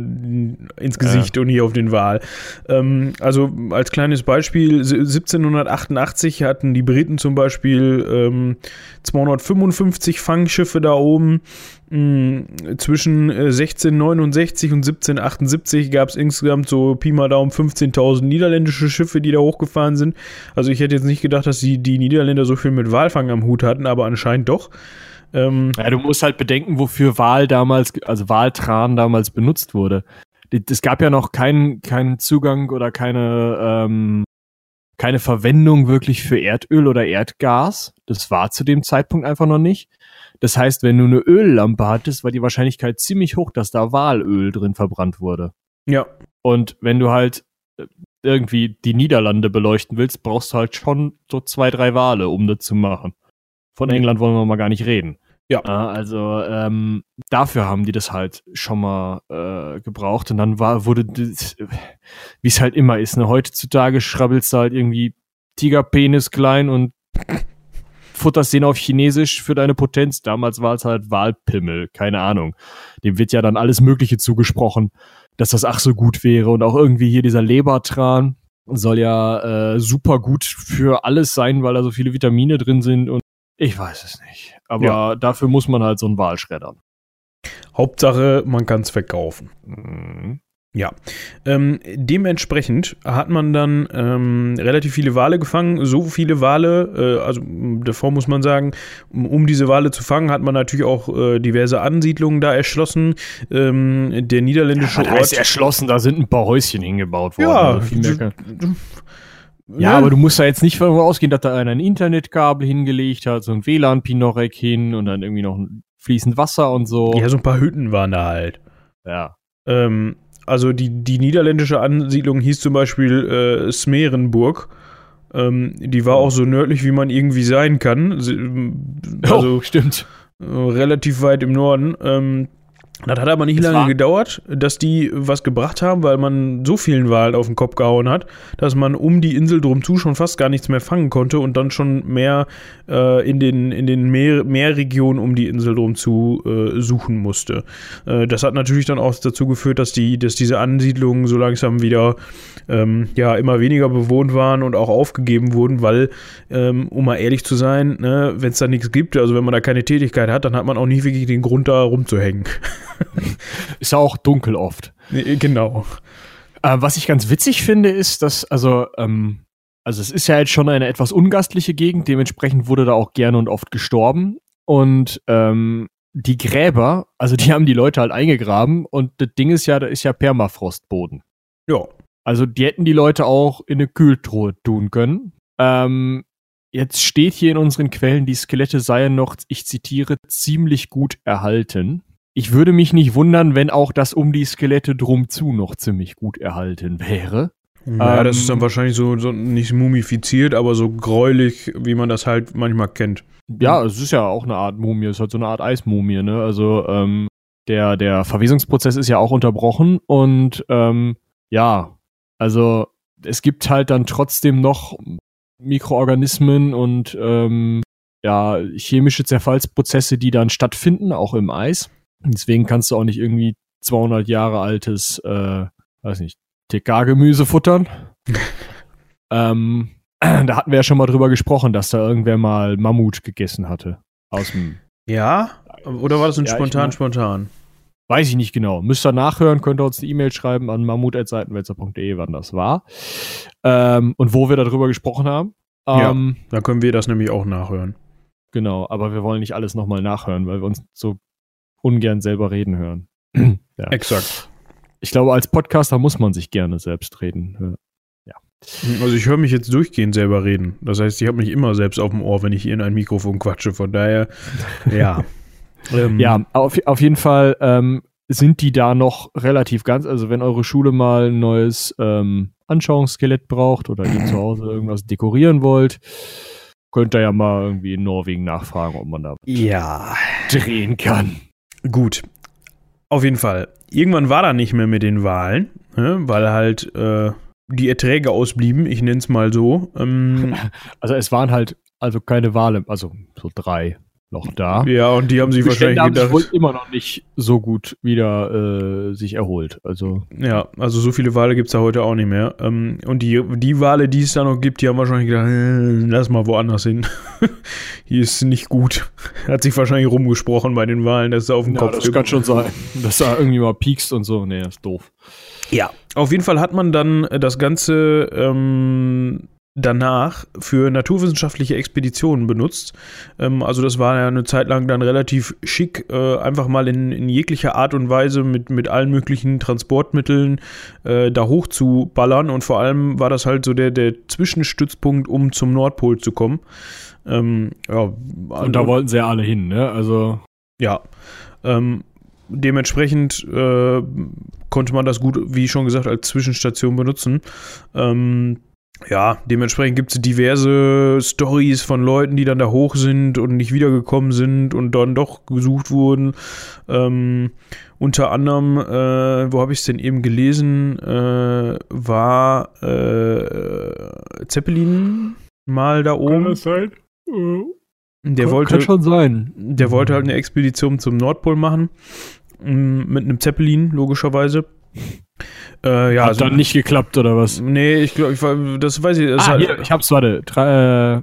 ins Gesicht ja. und hier auf den Wal. Ähm, also als kleines Beispiel, 1788 hatten die Briten zum Beispiel ähm, 255 Fangschiffe da oben. Mhm, zwischen 1669 äh, und 1778 gab es insgesamt so Pi mal Daumen 15.000 niederländische Schiffe, die da hochgefahren sind. Also ich hätte jetzt nicht gedacht, dass die, die Niederländer so viel mit Walfang am Hut hatten, aber anscheinend doch. Ähm, ja, du musst halt bedenken, wofür Wahl damals, also Wahltran damals benutzt wurde. Es gab ja noch keinen keinen Zugang oder keine, ähm, keine Verwendung wirklich für Erdöl oder Erdgas. Das war zu dem Zeitpunkt einfach noch nicht. Das heißt, wenn du eine Öllampe hattest, war die Wahrscheinlichkeit ziemlich hoch, dass da Walöl drin verbrannt wurde. Ja. Und wenn du halt äh, irgendwie die Niederlande beleuchten willst, brauchst du halt schon so zwei, drei Wale, um das zu machen. Von England wollen wir mal gar nicht reden. Ja. Also ähm, dafür haben die das halt schon mal äh, gebraucht und dann war, wurde, wie es halt immer ist, ne, heutzutage schrabbelst du halt irgendwie Tigerpenis klein und futterst den auf Chinesisch für deine Potenz. Damals war es halt Wahlpimmel, keine Ahnung. Dem wird ja dann alles Mögliche zugesprochen, dass das ach so gut wäre und auch irgendwie hier dieser Lebertran soll ja äh, super gut für alles sein, weil da so viele Vitamine drin sind und ich weiß es nicht. Aber ja. dafür muss man halt so einen Wal schreddern. Hauptsache, man kann es verkaufen. Mhm. Ja, ähm, dementsprechend hat man dann ähm, relativ viele Wale gefangen. So viele Wale, äh, also davor muss man sagen, um, um, diese Wale zu fangen, hat man natürlich auch äh, diverse Ansiedlungen da erschlossen. Ähm, der niederländische ja, Ort. Heißt erschlossen, da sind ein paar Häuschen hingebaut worden. Ja, also ja, ja, aber du musst da jetzt nicht davon ausgehen, dass da einer ein Internetkabel hingelegt hat, so ein WLAN-Pinorek hin und dann irgendwie noch fließend Wasser und so. Ja, so ein paar Hütten waren da halt. Ja. Ähm, also die, die niederländische Ansiedlung hieß zum Beispiel äh, Smerenburg. Ähm, die war auch so nördlich, wie man irgendwie sein kann. Also, oh, stimmt. Relativ weit im Norden. Ähm, das hat aber nicht das lange gedauert, dass die was gebracht haben, weil man so vielen Walen auf den Kopf gehauen hat, dass man um die Insel drum zu schon fast gar nichts mehr fangen konnte und dann schon mehr äh, in den, in den Meer, Meerregionen um die Insel drum zu äh, suchen musste. Äh, das hat natürlich dann auch dazu geführt, dass, die, dass diese Ansiedlungen so langsam wieder ähm, ja, immer weniger bewohnt waren und auch aufgegeben wurden, weil, ähm, um mal ehrlich zu sein, ne, wenn es da nichts gibt, also wenn man da keine Tätigkeit hat, dann hat man auch nie wirklich den Grund, da rumzuhängen. Ist ja auch dunkel oft. Genau. Äh, was ich ganz witzig finde, ist, dass, also, ähm, also es ist ja jetzt schon eine etwas ungastliche Gegend, dementsprechend wurde da auch gerne und oft gestorben. Und ähm, die Gräber, also die haben die Leute halt eingegraben und das Ding ist ja, da ist ja Permafrostboden. Ja. Also die hätten die Leute auch in eine Kühltruhe tun können. Ähm, jetzt steht hier in unseren Quellen, die Skelette seien noch, ich zitiere, ziemlich gut erhalten. Ich würde mich nicht wundern, wenn auch das um die Skelette drum zu noch ziemlich gut erhalten wäre. Ja, ähm, das ist dann wahrscheinlich so, so nicht mumifiziert, aber so gräulich, wie man das halt manchmal kennt. Ja, es ist ja auch eine Art Mumie, es ist halt so eine Art Eismumie, ne? Also ähm, der, der Verwesungsprozess ist ja auch unterbrochen und ähm, ja, also es gibt halt dann trotzdem noch Mikroorganismen und ähm, ja, chemische Zerfallsprozesse, die dann stattfinden, auch im Eis. Deswegen kannst du auch nicht irgendwie 200 Jahre altes, äh, weiß nicht, TK-Gemüse futtern. ähm, da hatten wir ja schon mal drüber gesprochen, dass da irgendwer mal Mammut gegessen hatte. Aus dem Ja? Oder war das ein ja, spontan, spontan? Weiß ich nicht genau. Müsst ihr nachhören, könnt ihr uns eine E-Mail schreiben an mammut.seitenwälzer.de, wann das war. Ähm, und wo wir darüber gesprochen haben. Ähm, ja, da können wir das nämlich auch nachhören. Genau, aber wir wollen nicht alles nochmal nachhören, weil wir uns so ungern selber reden hören. ja. Exakt. Ich glaube, als Podcaster muss man sich gerne selbst reden. Ja. Also ich höre mich jetzt durchgehend selber reden. Das heißt, ich habe mich immer selbst auf dem Ohr, wenn ich in ein Mikrofon quatsche. Von daher, ja. Ähm, ja, auf, auf jeden Fall ähm, sind die da noch relativ ganz. Also wenn eure Schule mal ein neues ähm, Anschauungsskelett braucht oder ihr zu Hause irgendwas dekorieren wollt, könnt ihr ja mal irgendwie in Norwegen nachfragen, ob man da ja. drehen kann. Gut. Auf jeden Fall. Irgendwann war da nicht mehr mit den Wahlen, ne, weil halt äh, die Erträge ausblieben, ich nenne es mal so. Ähm, also es waren halt also keine Wahlen, also so drei noch da. Ja, und die haben sich wahrscheinlich haben gedacht, sich wohl immer noch nicht so gut wieder äh, sich erholt. Also ja, also so viele Wale gibt es da heute auch nicht mehr. Ähm, und die, die Wale, die es da noch gibt, die haben wahrscheinlich gedacht, äh, lass mal woanders hin. Hier ist nicht gut. Hat sich wahrscheinlich rumgesprochen bei den Wahlen, dass es auf dem ja, Kopf das gibt. kann schon sein, dass da irgendwie mal piekst und so. Nee, ist doof. Ja, auf jeden Fall hat man dann das Ganze ähm, danach für naturwissenschaftliche Expeditionen benutzt. Ähm, also das war ja eine Zeit lang dann relativ schick, äh, einfach mal in, in, jeglicher Art und Weise mit, mit allen möglichen Transportmitteln äh, da hoch zu ballern und vor allem war das halt so der, der Zwischenstützpunkt, um zum Nordpol zu kommen. Ähm, ja, und da wollten sie ja alle hin, ne? Also ja. Ähm, dementsprechend äh, konnte man das gut, wie schon gesagt, als Zwischenstation benutzen. Ähm, ja, dementsprechend gibt es diverse Stories von Leuten, die dann da hoch sind und nicht wiedergekommen sind und dann doch gesucht wurden. Ähm, unter anderem, äh, wo habe ich es denn eben gelesen, äh, war äh, Zeppelin mal da oben. Kann das sein? Der kann, wollte, kann schon sein. Der wollte halt eine Expedition zum Nordpol machen. Mm, mit einem Zeppelin, logischerweise. Äh, ja, Hat also, dann nicht geklappt, oder was? Nee, ich glaube, ich, das weiß ich. Das ah, hier, ich hab's, warte. Tra äh,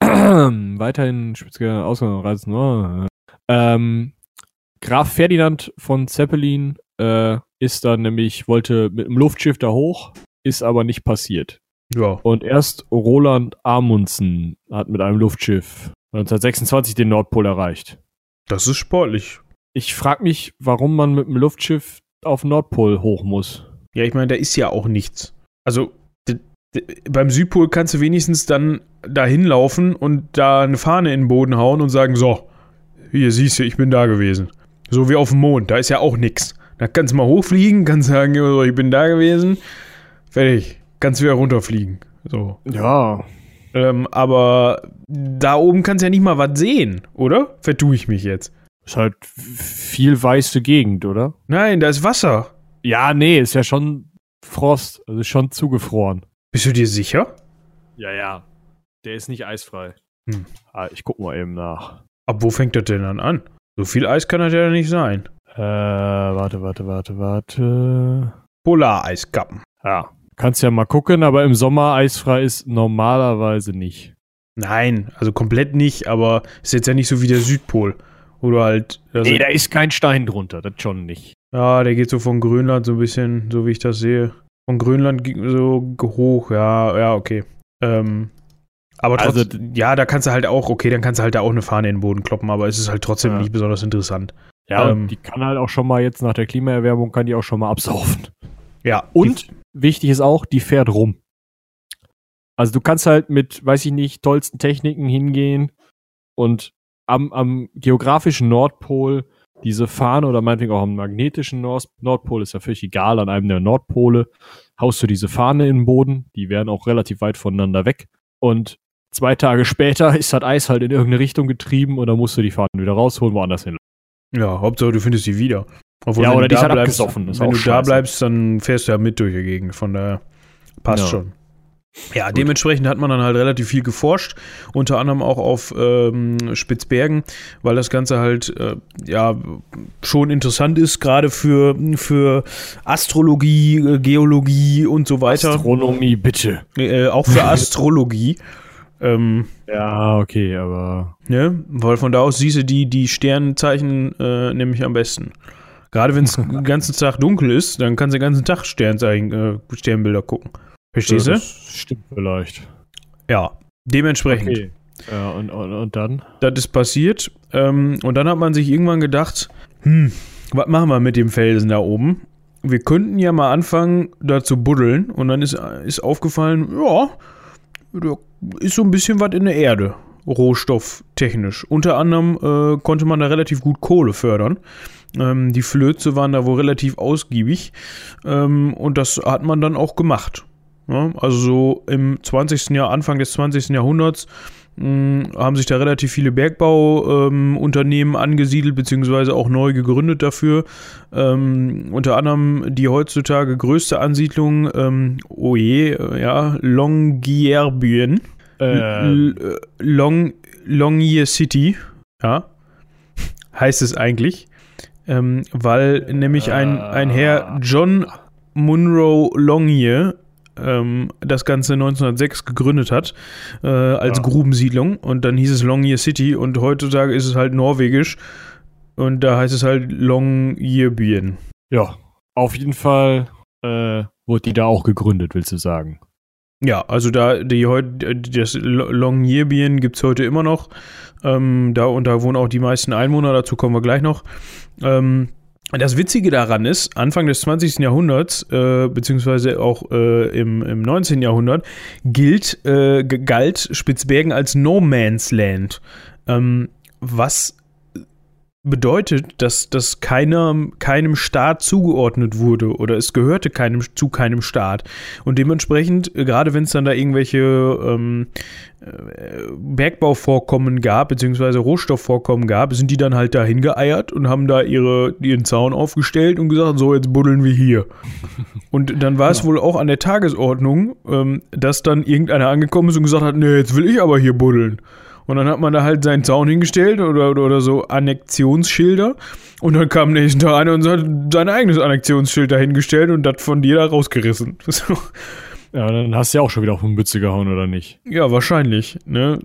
weiterhin speziell Ausgangsreisen. Oh. Ähm, Graf Ferdinand von Zeppelin äh, ist dann nämlich, wollte mit einem Luftschiff da hoch, ist aber nicht passiert. Ja. Und erst Roland Amundsen hat mit einem Luftschiff 1926 den Nordpol erreicht. Das ist sportlich. Ich frage mich, warum man mit einem Luftschiff auf Nordpol hoch muss. Ja, ich meine, da ist ja auch nichts. Also beim Südpol kannst du wenigstens dann da hinlaufen und da eine Fahne in den Boden hauen und sagen, so, hier siehst du, ich bin da gewesen. So wie auf dem Mond, da ist ja auch nichts. Da kannst du mal hochfliegen, kannst sagen, ich bin da gewesen. Fertig. Kannst wieder runterfliegen. So. Ja. Ähm, aber da oben kannst du ja nicht mal was sehen, oder? Vertue ich mich jetzt. Ist halt viel weiße Gegend, oder? Nein, da ist Wasser. Ja, nee, ist ja schon Frost, also schon zugefroren. Bist du dir sicher? Ja, ja. Der ist nicht eisfrei. Hm. Ah, ich guck mal eben nach. Ab wo fängt das denn dann an? So viel Eis kann das ja nicht sein. Äh, warte, warte, warte, warte. Polareiskappen. Ja, kannst ja mal gucken, aber im Sommer eisfrei ist normalerweise nicht. Nein, also komplett nicht, aber ist jetzt ja nicht so wie der Südpol. Oder halt. Also, nee, da ist kein Stein drunter, das schon nicht. Ja, der geht so von Grönland so ein bisschen, so wie ich das sehe. Von Grönland so hoch, ja, ja, okay. Ähm, aber trotzdem, also, ja, da kannst du halt auch, okay, dann kannst du halt da auch eine Fahne in den Boden kloppen, aber es ist halt trotzdem ja. nicht besonders interessant. Ja, ähm, die kann halt auch schon mal jetzt nach der Klimaerwärmung, kann die auch schon mal absaufen. Ja. Und wichtig ist auch, die fährt rum. Also du kannst halt mit, weiß ich nicht, tollsten Techniken hingehen und am, am geografischen Nordpol diese Fahne oder meinetwegen auch am magnetischen Nord Nordpol, ist ja völlig egal, an einem der Nordpole, haust du diese Fahne in den Boden, die wären auch relativ weit voneinander weg. Und zwei Tage später ist das Eis halt in irgendeine Richtung getrieben und dann musst du die Fahne wieder rausholen, woanders hin. Ja, Hauptsache du findest sie wieder. Obwohl, ja, oder die ist halt bleibst, abgesoffen. wenn du scheiße. da bleibst, dann fährst du ja mit durch die Gegend, von daher passt ja. schon. Ja, Gut. dementsprechend hat man dann halt relativ viel geforscht, unter anderem auch auf ähm, Spitzbergen, weil das Ganze halt äh, ja schon interessant ist, gerade für, für Astrologie, äh, Geologie und so weiter. Astronomie, bitte. Äh, auch für Astrologie. Ähm, ja, okay, aber. Ne? Weil von da aus siehst du die, die Sternzeichen äh, nämlich am besten. Gerade wenn es den ganzen Tag dunkel ist, dann kannst du den ganzen Tag Sternzeichen, äh, Sternbilder gucken. Verstehst du? Stimmt vielleicht. Ja, dementsprechend. Okay. Ja, und, und, und dann? Das ist passiert. Ähm, und dann hat man sich irgendwann gedacht, hm, was machen wir mit dem Felsen da oben? Wir könnten ja mal anfangen, da zu buddeln. Und dann ist, ist aufgefallen, ja, da ist so ein bisschen was in der Erde, rohstofftechnisch. Unter anderem äh, konnte man da relativ gut Kohle fördern. Ähm, die Flöze waren da wohl relativ ausgiebig. Ähm, und das hat man dann auch gemacht. Ja, also so im 20. Jahr, Anfang des 20. Jahrhunderts hm, haben sich da relativ viele Bergbauunternehmen ähm, angesiedelt, beziehungsweise auch neu gegründet dafür. Ähm, unter anderem die heutzutage größte Ansiedlung, ähm, oh je, äh, ja, Longyearbyen. Äh. Long, Longyear City, ja, heißt es eigentlich. Ähm, weil nämlich ein, ein Herr John Munro Longyear ähm, das Ganze 1906 gegründet hat, äh, als ja. Grubensiedlung. Und dann hieß es Longyear City und heutzutage ist es halt norwegisch. Und da heißt es halt Longyearbyen. Ja, auf jeden Fall äh, wurde die da auch gegründet, willst du sagen? Ja, also da die heute das Longyearbyen gibt es heute immer noch. Ähm, da und da wohnen auch die meisten Einwohner, dazu kommen wir gleich noch. Ähm, das Witzige daran ist, Anfang des 20. Jahrhunderts, äh, beziehungsweise auch äh, im, im 19. Jahrhundert, gilt, äh, galt Spitzbergen als No Man's Land. Ähm, was bedeutet, dass das keinem, keinem Staat zugeordnet wurde oder es gehörte keinem, zu keinem Staat. Und dementsprechend, äh, gerade wenn es dann da irgendwelche ähm, äh, Bergbauvorkommen gab, beziehungsweise Rohstoffvorkommen gab, sind die dann halt da hingeeiert und haben da ihre, ihren Zaun aufgestellt und gesagt, so, jetzt buddeln wir hier. Und dann war es ja. wohl auch an der Tagesordnung, ähm, dass dann irgendeiner angekommen ist und gesagt hat, nee, jetzt will ich aber hier buddeln. Und dann hat man da halt seinen Zaun hingestellt oder, oder, oder so Annexionsschilder. Und dann kam nächsten Tag einer und hat sein eigenes Annexionsschild dahingestellt und das von dir da rausgerissen. Ja, dann hast du ja auch schon wieder auf eine Mütze gehauen, oder nicht? Ja, wahrscheinlich. Ne?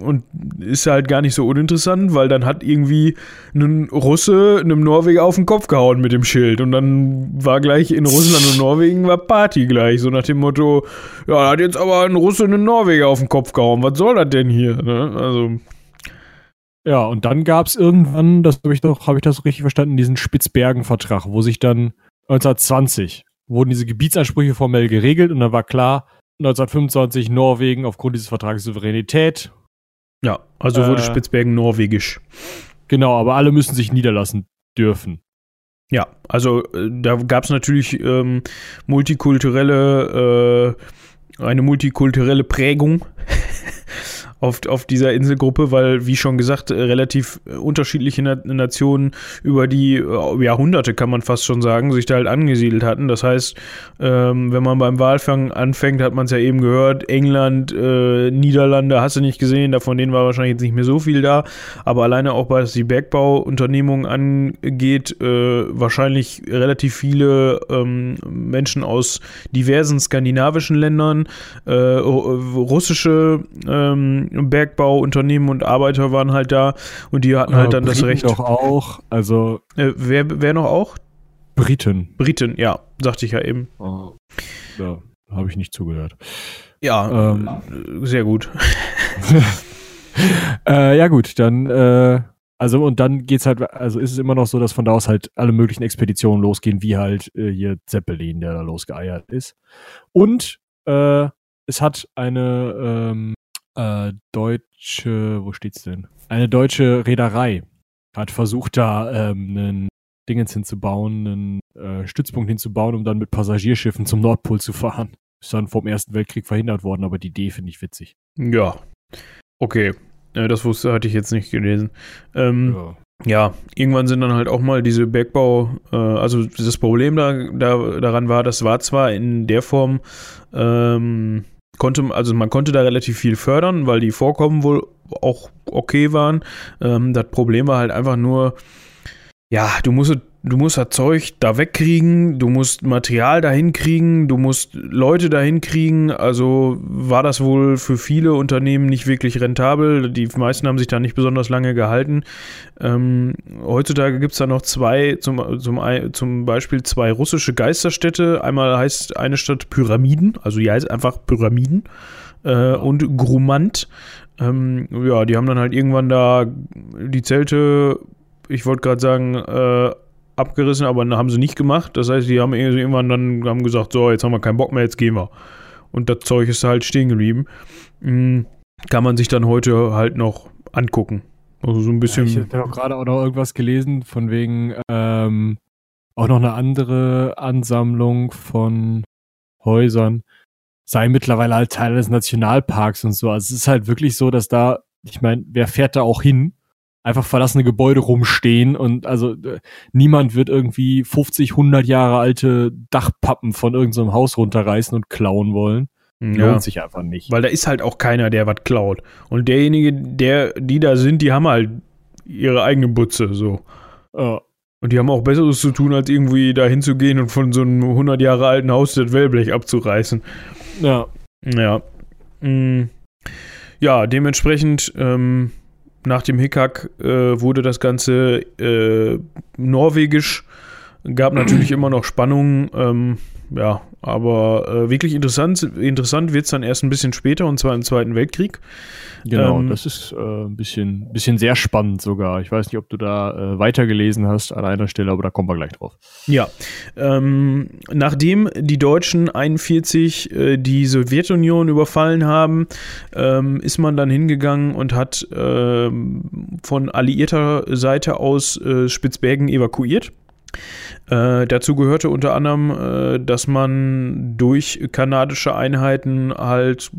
Und ist halt gar nicht so uninteressant, weil dann hat irgendwie ein Russe einem Norweger auf den Kopf gehauen mit dem Schild. Und dann war gleich in Russland und Norwegen war Party gleich. So nach dem Motto, ja, da hat jetzt aber ein Russe einen Norweger auf den Kopf gehauen. Was soll das denn hier? Ne? Also. Ja, und dann gab es irgendwann, das habe ich doch, habe ich das richtig verstanden, diesen Spitzbergen-Vertrag, wo sich dann 1920 wurden diese Gebietsansprüche formell geregelt und dann war klar, 1925 Norwegen aufgrund dieses Vertrages Souveränität. Ja, also wurde äh, Spitzbergen norwegisch. Genau, aber alle müssen sich niederlassen dürfen. Ja, also äh, da gab es natürlich ähm, multikulturelle, äh, eine multikulturelle Prägung auf, auf dieser Inselgruppe, weil, wie schon gesagt, relativ unterschiedliche Nationen über die äh, Jahrhunderte, kann man fast schon sagen, sich da halt angesiedelt hatten. Das heißt, ähm, wenn man beim Walfang anfängt, hat man es ja eben gehört, England, äh, Niederlande, hast du nicht gesehen, davon denen war wahrscheinlich jetzt nicht mehr so viel da, aber alleine auch, was die Bergbauunternehmung angeht, äh, wahrscheinlich relativ viele ähm, Menschen aus diversen skandinavischen Ländern, äh, russische ähm, Bergbauunternehmen und Arbeiter waren halt da und die hatten halt dann Briten das Recht. doch auch, also. Äh, wer, wer noch auch? Briten. Briten, ja, sagte ich ja eben. Oh. Ja, habe ich nicht zugehört. Ja, ähm, sehr gut. äh, ja, gut, dann, äh, also und dann geht's halt, also ist es immer noch so, dass von da aus halt alle möglichen Expeditionen losgehen, wie halt äh, hier Zeppelin, der da losgeeiert ist. Und äh, es hat eine ähm, äh, deutsche, wo steht's denn? Eine deutsche Reederei hat versucht, da ähm, einen Dingens hinzubauen, einen äh, Stützpunkt hinzubauen, um dann mit Passagierschiffen zum Nordpol zu fahren. Ist dann vom Ersten Weltkrieg verhindert worden, aber die Idee finde ich witzig. Ja. Okay. Ja, das wusste, hatte ich jetzt nicht gelesen. Ähm, ja. ja. irgendwann sind dann halt auch mal diese Bergbau, äh, also das Problem da, da, daran war, das war zwar in der Form ähm, konnte, also man konnte da relativ viel fördern, weil die Vorkommen wohl auch okay waren. Ähm, das Problem war halt einfach nur, ja, du musst du musst das Zeug da wegkriegen, du musst Material dahin kriegen, du musst Leute dahin kriegen. Also war das wohl für viele Unternehmen nicht wirklich rentabel. Die meisten haben sich da nicht besonders lange gehalten. Ähm, heutzutage gibt es da noch zwei, zum, zum, zum Beispiel zwei russische Geisterstädte. Einmal heißt eine Stadt Pyramiden, also die heißt einfach Pyramiden. Äh, und Grumant. Ähm, ja, die haben dann halt irgendwann da die Zelte, ich wollte gerade sagen, äh, abgerissen, aber haben sie nicht gemacht. Das heißt, die haben irgendwann dann haben gesagt, so, jetzt haben wir keinen Bock mehr, jetzt gehen wir. Und das Zeug ist halt stehen geblieben. Mhm. Kann man sich dann heute halt noch angucken. Also so ein bisschen. Ja, ich habe gerade auch noch irgendwas gelesen, von wegen ähm, auch noch eine andere Ansammlung von Häusern sei mittlerweile halt Teil des Nationalparks und so. Also es ist halt wirklich so, dass da, ich meine, wer fährt da auch hin? Einfach verlassene Gebäude rumstehen und also äh, niemand wird irgendwie 50, 100 Jahre alte Dachpappen von irgendeinem so Haus runterreißen und klauen wollen. Ja. Lohnt sich einfach nicht. Weil da ist halt auch keiner, der was klaut. Und derjenige, der, die da sind, die haben halt ihre eigene Butze, so. Ja. Und die haben auch Besseres zu tun, als irgendwie da hinzugehen und von so einem 100 Jahre alten Haus das Wellblech abzureißen. Ja. Ja. Mhm. Ja, dementsprechend ähm, nach dem Hickhack äh, wurde das Ganze äh, norwegisch. Gab natürlich immer noch Spannungen. Ähm, ja, aber äh, wirklich interessant, interessant wird es dann erst ein bisschen später und zwar im Zweiten Weltkrieg. Genau, ähm, das ist äh, ein bisschen, bisschen sehr spannend sogar. Ich weiß nicht, ob du da äh, weitergelesen hast an einer Stelle, aber da kommen wir gleich drauf. Ja, ähm, nachdem die Deutschen 41 äh, die Sowjetunion überfallen haben, ähm, ist man dann hingegangen und hat ähm, von alliierter Seite aus äh, Spitzbergen evakuiert. Äh, dazu gehörte unter anderem, äh, dass man durch kanadische Einheiten halt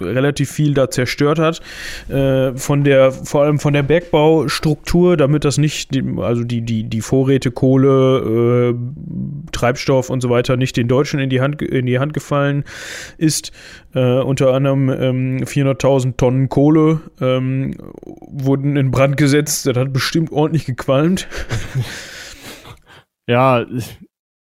relativ viel da zerstört hat. Äh, von der, vor allem von der Bergbaustruktur, damit das nicht, also die, die, die Vorräte Kohle, äh, Treibstoff und so weiter nicht den Deutschen in die Hand, in die Hand gefallen ist. Äh, unter anderem ähm, 400.000 Tonnen Kohle ähm, wurden in Brand gesetzt. Das hat bestimmt ordentlich gequalmt. ja,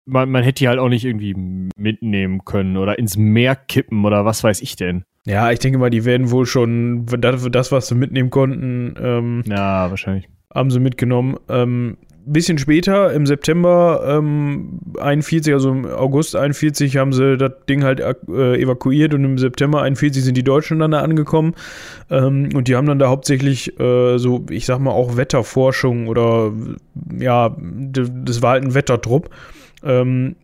man, man hätte die halt auch nicht irgendwie mitnehmen können oder ins Meer kippen oder was weiß ich denn. Ja, ich denke mal, die werden wohl schon das, das was sie mitnehmen konnten. Ähm, ja, wahrscheinlich. Haben sie mitgenommen. Ähm, bisschen später, im September ähm, 41, also im August 41, haben sie das Ding halt äh, evakuiert und im September 41 sind die Deutschen dann da angekommen. Ähm, und die haben dann da hauptsächlich äh, so, ich sag mal, auch Wetterforschung oder ja, das war halt ein Wettertrupp. Ähm,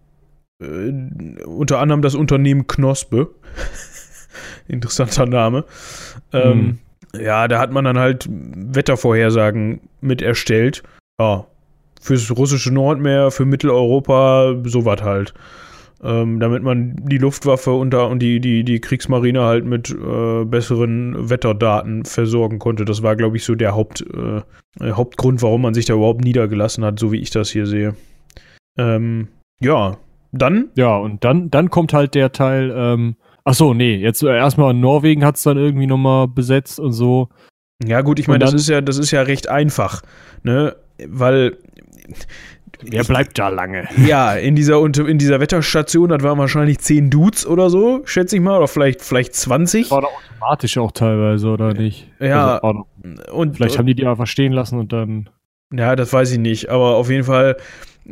äh, unter anderem das Unternehmen Knospe. Interessanter Name. Mhm. Ja, da hat man dann halt Wettervorhersagen mit erstellt. Ja, fürs russische Nordmeer, für Mitteleuropa, sowas halt. Ähm, damit man die Luftwaffe und, und die, die, die Kriegsmarine halt mit äh, besseren Wetterdaten versorgen konnte. Das war, glaube ich, so der Haupt, äh, Hauptgrund, warum man sich da überhaupt niedergelassen hat, so wie ich das hier sehe. Ähm, ja, dann? Ja, und dann, dann kommt halt der Teil, ähm, ach so, nee, jetzt äh, erstmal Norwegen hat es dann irgendwie nochmal besetzt und so. Ja, gut, ich meine, das ist ja, das ist ja recht einfach, ne? Weil Wer bleibt da lange? Ja, in dieser, in dieser Wetterstation, das waren wahrscheinlich 10 Dudes oder so, schätze ich mal, oder vielleicht, vielleicht 20. War da automatisch auch teilweise, oder nicht? Ja. Also, und vielleicht haben die die einfach stehen lassen und dann. Ja, das weiß ich nicht, aber auf jeden Fall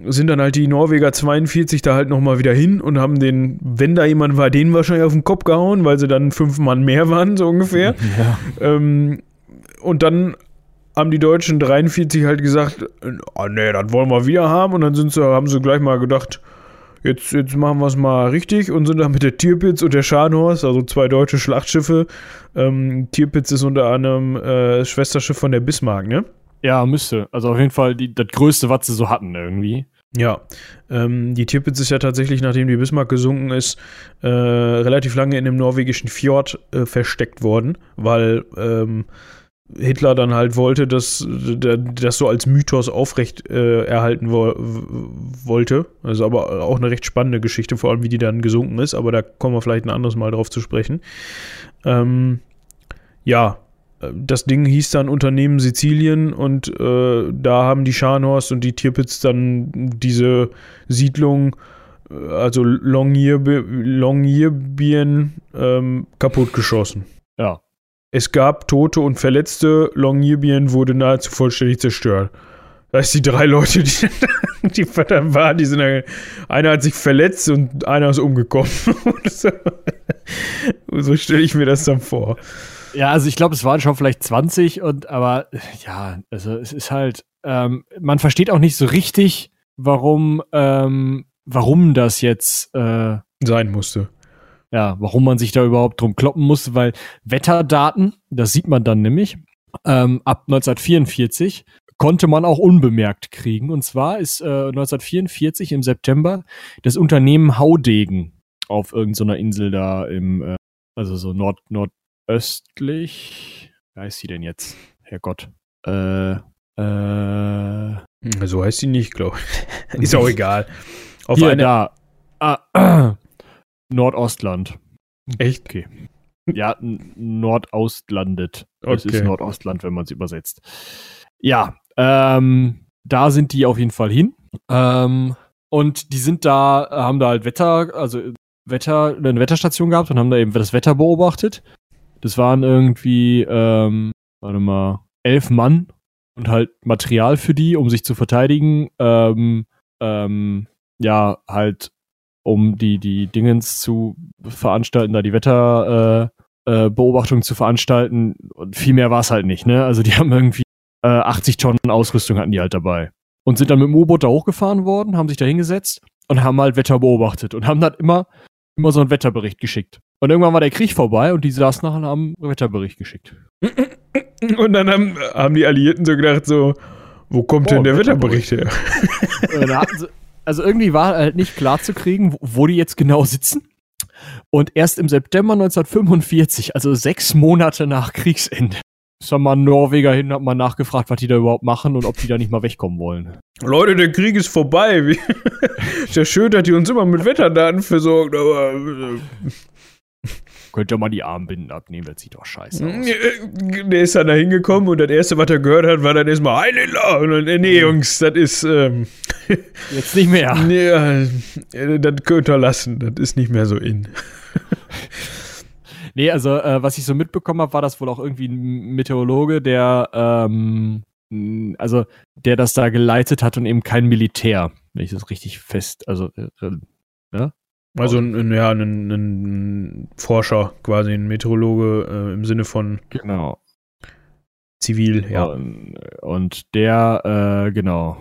sind dann halt die Norweger 42 da halt nochmal wieder hin und haben den, wenn da jemand war, den wahrscheinlich auf den Kopf gehauen, weil sie dann fünf Mann mehr waren, so ungefähr. Ja. Ähm, und dann haben die Deutschen 43 halt gesagt, oh nee, das wollen wir wieder haben. Und dann sind sie, haben sie gleich mal gedacht, jetzt, jetzt machen wir es mal richtig und sind dann mit der Tierpitz und der Scharnhorst, also zwei deutsche Schlachtschiffe. Ähm, Tierpitz ist unter anderem äh, Schwesterschiff von der Bismarck, ne? Ja, müsste. Also auf jeden Fall die, das größte, was sie so hatten irgendwie. Ja, ähm, die Tirpitz ist ja tatsächlich, nachdem die Bismarck gesunken ist, äh, relativ lange in dem norwegischen Fjord äh, versteckt worden, weil ähm, Hitler dann halt wollte, dass das so als Mythos aufrecht äh, erhalten wo wollte. Also aber auch eine recht spannende Geschichte, vor allem wie die dann gesunken ist, aber da kommen wir vielleicht ein anderes Mal drauf zu sprechen. Ähm, ja, das Ding hieß dann Unternehmen Sizilien und äh, da haben die Scharnhorst und die Tirpitz dann diese Siedlung, äh, also Longyearbyen, ähm, kaputtgeschossen. Ja. Es gab Tote und Verletzte, Longyearbyen wurde nahezu vollständig zerstört. Das heißt, die drei Leute, die, die verdammt waren, die sind einer hat sich verletzt und einer ist umgekommen. so, so stelle ich mir das dann vor. Ja, also ich glaube, es waren schon vielleicht 20 und aber ja, also es ist halt, ähm, man versteht auch nicht so richtig, warum, ähm, warum das jetzt äh, sein musste. Ja, warum man sich da überhaupt drum kloppen musste, weil Wetterdaten, das sieht man dann nämlich, ähm, ab 1944 konnte man auch unbemerkt kriegen. Und zwar ist äh, 1944 im September das Unternehmen Haudegen auf irgendeiner Insel da im, äh, also so nord, nord, östlich. Wie heißt sie denn jetzt? Herrgott. Äh, äh. So heißt sie nicht, glaube ich. Ist auch egal. Auf Hier, eine da. Ah, Nordostland. Echt? Okay. Ja, Nordostlandet. Das okay. ist Nordostland, wenn man es übersetzt. Ja, ähm, da sind die auf jeden Fall hin. Ähm, und die sind da, haben da halt Wetter, also Wetter, eine Wetterstation gehabt und haben da eben das Wetter beobachtet. Das waren irgendwie, ähm, warte mal, elf Mann und halt Material für die, um sich zu verteidigen. Ähm, ähm, ja, halt, um die, die Dingens zu veranstalten, da die Wetterbeobachtung äh, äh, zu veranstalten. Und viel mehr war es halt nicht, ne? Also die haben irgendwie äh, 80 Tonnen Ausrüstung hatten die halt dabei. Und sind dann mit dem U-Boot da hochgefahren worden, haben sich da hingesetzt und haben halt Wetter beobachtet und haben dann immer, immer so einen Wetterbericht geschickt. Und irgendwann war der Krieg vorbei und die saßen nachher und haben einen Wetterbericht geschickt. Und dann haben, haben die Alliierten so gedacht, so, wo kommt oh, denn der Wetterbericht, her? sie, also irgendwie war halt nicht klar zu kriegen, wo, die jetzt genau sitzen. Und erst im September 1945, also sechs Monate nach Kriegsende, ist dann mal ein Norweger hin, hat mal nachgefragt, was die da überhaupt machen und ob die da nicht mal wegkommen wollen. Leute, der Krieg ist vorbei. ist ja schön, dass die uns immer mit Wetterdaten versorgt, aber äh, Könnt ihr mal die Armbinden abnehmen, das sieht doch scheiße aus. Der ist dann da hingekommen und das erste, was er gehört hat, war dann erstmal Heilila. Und dann, nee, Jungs, das ist. Ähm, Jetzt nicht mehr. Nee, das könnt ihr lassen. Das ist nicht mehr so in. nee, also, äh, was ich so mitbekommen habe, war das wohl auch irgendwie ein Meteorologe, der. Ähm, also, der das da geleitet hat und eben kein Militär, wenn ich das richtig fest, also, äh, ja, also ein, ja, ein, ein, Forscher, quasi ein Meteorologe äh, im Sinne von genau. zivil, ja. Und, und der, äh, genau.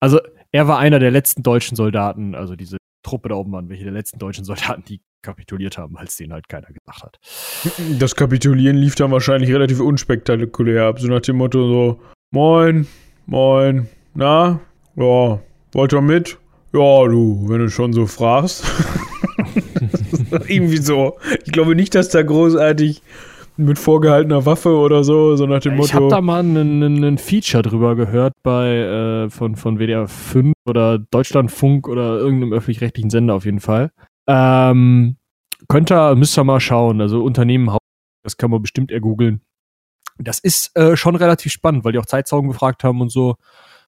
Also er war einer der letzten deutschen Soldaten, also diese Truppe da oben waren welche der letzten deutschen Soldaten, die kapituliert haben, als denen halt keiner gedacht hat. Das Kapitulieren lief dann wahrscheinlich relativ unspektakulär ab, so nach dem Motto so, moin, moin, na, ja, wollt ihr mit? Ja, du, wenn du schon so fragst. Irgendwie so. Ich glaube nicht, dass da großartig mit vorgehaltener Waffe oder so, so nach dem ich Motto. Ich habe da mal einen, Feature drüber gehört bei äh, von, von WDR 5 oder Deutschlandfunk oder irgendeinem öffentlich-rechtlichen Sender auf jeden Fall. Ähm, könnt ihr, müsst ihr mal schauen. Also Unternehmen, das kann man bestimmt ergoogeln. Das ist äh, schon relativ spannend, weil die auch Zeitzeugen gefragt haben und so,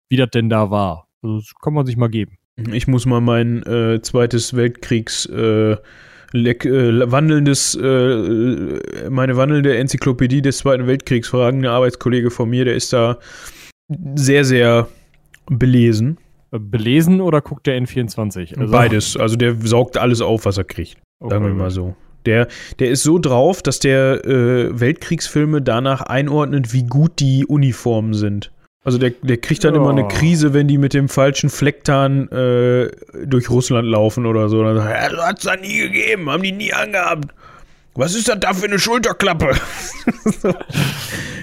wie das denn da war. Also das kann man sich mal geben. Ich muss mal mein äh, zweites Weltkriegs äh, leck, äh, wandelndes, äh, meine wandelnde Enzyklopädie des Zweiten Weltkriegs fragen. Ein Arbeitskollege von mir, der ist da sehr, sehr belesen. Belesen oder guckt der N24? Also Beides. Also der saugt alles auf, was er kriegt. Okay. Sagen wir mal so. Der, der ist so drauf, dass der äh, Weltkriegsfilme danach einordnet, wie gut die Uniformen sind. Also der, der kriegt dann ja. immer eine Krise, wenn die mit dem falschen Flecktarn äh, durch Russland laufen oder so. Dann sagt er, ja, hat es da nie gegeben, haben die nie angehabt. Was ist das da für eine Schulterklappe?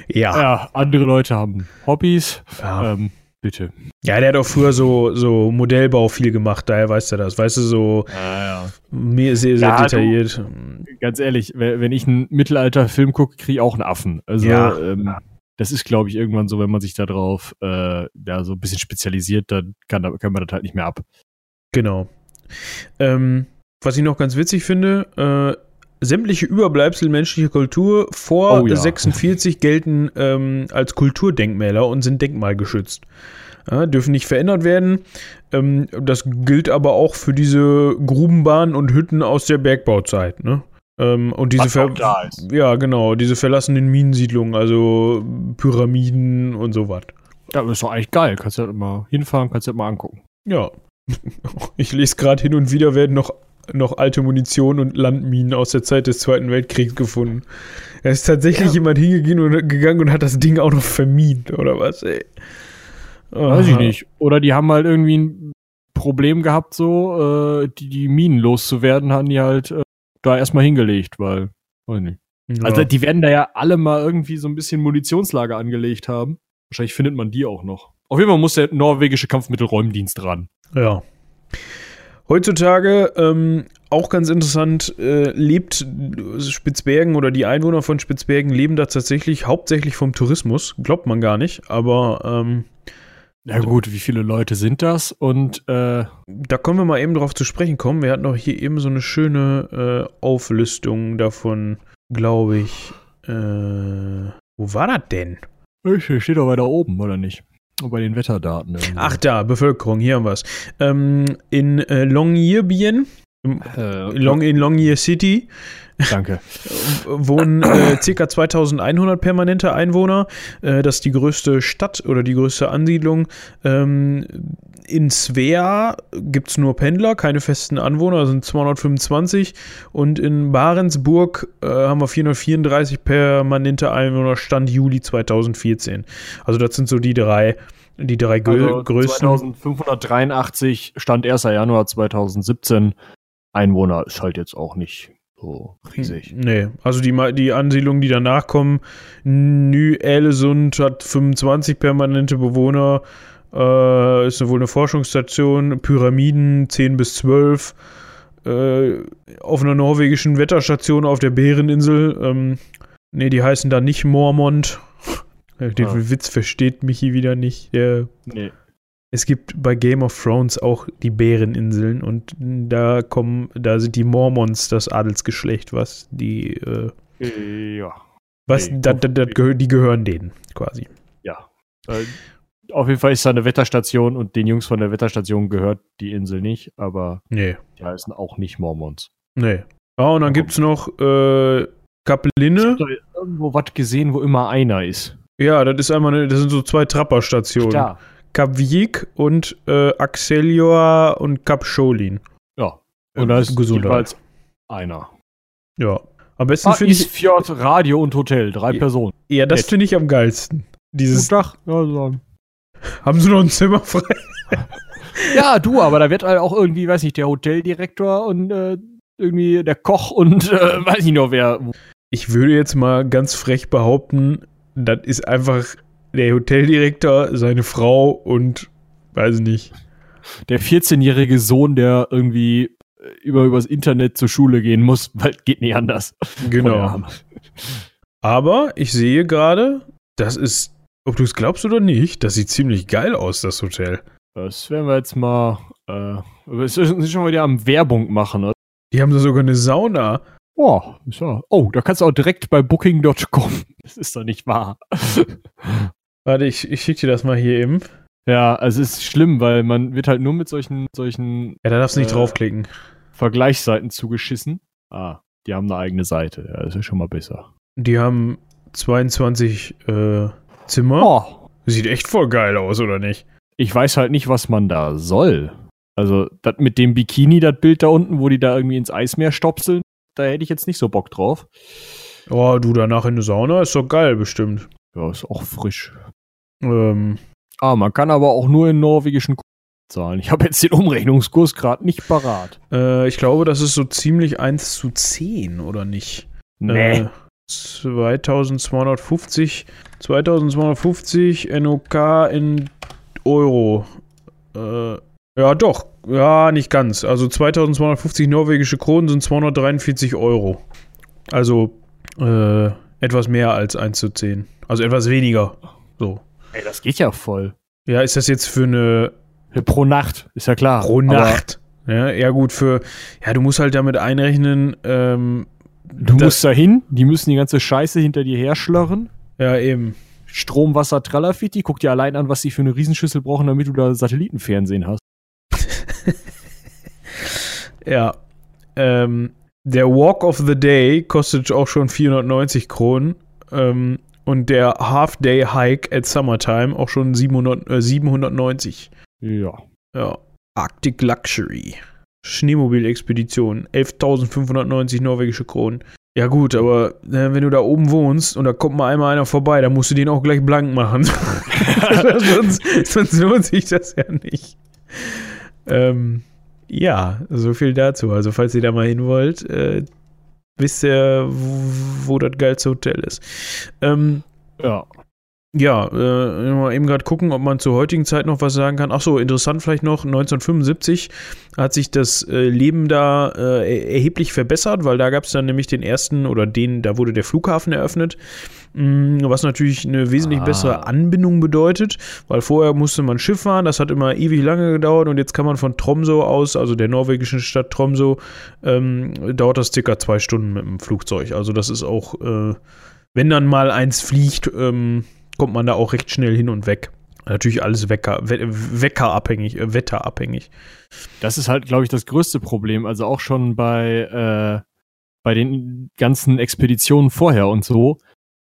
ja. Ja, andere Leute haben Hobbys. Ja. Ähm, bitte. Ja, der hat auch früher so, so Modellbau viel gemacht, daher weißt du das. Weißt du, so ja, ja. sehr, sehr ja, detailliert. Du, ganz ehrlich, wenn ich einen Mittelalter-Film gucke, kriege ich auch einen Affen. Also, ja. Ähm, das ist, glaube ich, irgendwann so, wenn man sich da drauf äh, ja, so ein bisschen spezialisiert, dann kann, kann man das halt nicht mehr ab. Genau. Ähm, was ich noch ganz witzig finde, äh, sämtliche Überbleibsel menschlicher Kultur vor oh, ja. 46 gelten ähm, als Kulturdenkmäler und sind denkmalgeschützt. Ja, dürfen nicht verändert werden. Ähm, das gilt aber auch für diese Grubenbahnen und Hütten aus der Bergbauzeit. Ne? Ähm, und diese Ver ja genau diese verlassenen Minensiedlungen, also Pyramiden und sowas. Ja, das ist doch eigentlich geil. Kannst ja halt immer hinfahren, kannst ja halt mal angucken. Ja. Ich lese gerade hin und wieder werden noch noch alte Munition und Landminen aus der Zeit des Zweiten Weltkriegs gefunden. Da ist tatsächlich ja. jemand hingegangen und, gegangen und hat das Ding auch noch vermint, oder was, ey? Weiß ich nicht. Oder die haben halt irgendwie ein Problem gehabt, so, äh, die, die Minen loszuwerden, haben die halt äh, da erstmal hingelegt, weil, weiß nicht. Ja. Also die werden da ja alle mal irgendwie so ein bisschen Munitionslager angelegt haben. Wahrscheinlich findet man die auch noch. Auf jeden Fall muss der norwegische Kampfmittelräumdienst ran. Ja. Heutzutage, ähm, auch ganz interessant, äh, lebt Spitzbergen oder die Einwohner von Spitzbergen leben da tatsächlich hauptsächlich vom Tourismus. Glaubt man gar nicht, aber. Ähm, ja gut, wie viele Leute sind das? Und äh da können wir mal eben drauf zu sprechen kommen. Wir hatten doch hier eben so eine schöne äh, Auflistung davon, glaube ich. Äh, wo war das denn? Steht doch weiter oben, oder nicht? Bei den Wetterdaten. Irgendwie. Ach da, Bevölkerung, hier haben wir es. Ähm, in äh, Longyearbyen, äh, Long, in Longyear City, Danke. wohnen äh, ca. 2100 permanente Einwohner. Äh, das ist die größte Stadt oder die größte Ansiedlung. Ähm, in Svea gibt es nur Pendler, keine festen Anwohner, das sind 225. Und in Barentsburg äh, haben wir 434 permanente Einwohner, Stand Juli 2014. Also das sind so die drei, die drei also größten. 2583 Stand 1. Januar 2017. Einwohner ist halt jetzt auch nicht so riesig. Hm, nee, also die, die Ansiedlungen, die danach kommen, Ny-Elesund hat 25 permanente Bewohner, äh, ist wohl eine Forschungsstation, Pyramiden 10 bis 12, äh, auf einer norwegischen Wetterstation auf der Bäreninsel. Ähm, ne, die heißen da nicht Mormont. Den ah. Witz versteht Michi wieder nicht. Der, nee. Es gibt bei Game of Thrones auch die Bäreninseln und da kommen, da sind die Mormons das Adelsgeschlecht, was die, äh, ja. Was, nee, da, da, da, die gehören denen quasi. Ja. Äh, auf jeden Fall ist da eine Wetterstation und den Jungs von der Wetterstation gehört die Insel nicht, aber nee. die heißen auch nicht Mormons. Nee. Ja, und dann gibt es noch äh, Kapelinne. Ich hab da irgendwo was gesehen, wo immer einer ist. Ja, das ist einmal eine, das sind so zwei Trapperstationen. Klar. Kap Wiek und äh, Axelior und Kap Scholin. Ja. Und da ist jeweils einer. Ja. Am besten ah, finde ich. Fjord, Radio und Hotel, drei ja, Personen. Ja, das finde ich am geilsten. Dieses. Guten Tag. Ja, sagen. Haben Sie noch ein Zimmer frei? ja, du, aber da wird halt auch irgendwie, weiß nicht, der Hoteldirektor und äh, irgendwie der Koch und äh, weiß ich noch wer. Ich würde jetzt mal ganz frech behaupten, das ist einfach der Hoteldirektor, seine Frau und weiß ich nicht. Der 14-jährige Sohn, der irgendwie über übers Internet zur Schule gehen muss, weil geht nicht anders. Genau. Aber ich sehe gerade, das ist ob du es glaubst oder nicht, das sieht ziemlich geil aus, das Hotel. Das werden wir jetzt mal. Äh, wir sind schon wieder am Werbung machen, oder? Die haben da sogar eine Sauna. Oh, ja. oh, da kannst du auch direkt bei Booking.com. Das ist doch nicht wahr. Warte, ich, ich schicke dir das mal hier eben. Ja, also es ist schlimm, weil man wird halt nur mit solchen, solchen. Ja, da darfst du nicht äh, draufklicken. Vergleichsseiten zugeschissen. Ah, die haben eine eigene Seite. Ja, das ist schon mal besser. Die haben 22 äh, Zimmer. Oh. Sieht echt voll geil aus, oder nicht? Ich weiß halt nicht, was man da soll. Also, das mit dem Bikini, das Bild da unten, wo die da irgendwie ins Eismeer stopseln, da hätte ich jetzt nicht so Bock drauf. Oh, du danach in der Sauna, ist doch geil, bestimmt. Ja, ist auch frisch. Ähm. Ah, man kann aber auch nur in norwegischen K zahlen. Ich habe jetzt den Umrechnungskurs gerade nicht parat. Äh, ich glaube, das ist so ziemlich 1 zu 10, oder nicht? Nee. Äh, 2250, 2250 NOK in Euro. Äh, ja, doch. Ja, nicht ganz. Also 2250 norwegische Kronen sind 243 Euro. Also äh, etwas mehr als 1 zu 10. Also etwas weniger. So. Ey, das geht ja voll. Ja, ist das jetzt für eine. Pro Nacht, ist ja klar. Pro Nacht. Ja, ja, gut, für. Ja, du musst halt damit einrechnen, ähm, Du musst da hin, die müssen die ganze Scheiße hinter dir her schlörren. Ja, eben. Strom, Wasser, Tralafiti. Guck dir allein an, was sie für eine Riesenschüssel brauchen, damit du da Satellitenfernsehen hast. ja. Ähm, der Walk of the Day kostet auch schon 490 Kronen. Ähm, und der Half-Day Hike at Summertime auch schon 700, äh, 790. Ja. Ja. Arctic Luxury. Schneemobilexpedition. 11.590 norwegische Kronen. Ja gut, aber äh, wenn du da oben wohnst und da kommt mal einmal einer vorbei, dann musst du den auch gleich blank machen. sonst, sonst lohnt sich das ja nicht. Ähm, ja, so viel dazu. Also falls ihr da mal hin wollt, äh, wisst ihr, wo, wo das geilste Hotel ist. Ähm, ja. Ja, äh, mal eben gerade gucken, ob man zur heutigen Zeit noch was sagen kann. Ach so, interessant vielleicht noch, 1975 hat sich das äh, Leben da äh, erheblich verbessert, weil da gab es dann nämlich den ersten oder den, da wurde der Flughafen eröffnet, mh, mm, was natürlich eine wesentlich ah. bessere Anbindung bedeutet, weil vorher musste man Schiff fahren, das hat immer ewig lange gedauert und jetzt kann man von Tromso aus, also der norwegischen Stadt Tromso, ähm, dauert das circa zwei Stunden mit dem Flugzeug. Also das ist auch, äh, wenn dann mal eins fliegt, ähm, kommt man da auch recht schnell hin und weg. Natürlich alles Wecker, weckerabhängig, äh, wetterabhängig. Das ist halt, glaube ich, das größte Problem. Also auch schon bei, äh, bei den ganzen Expeditionen vorher und so.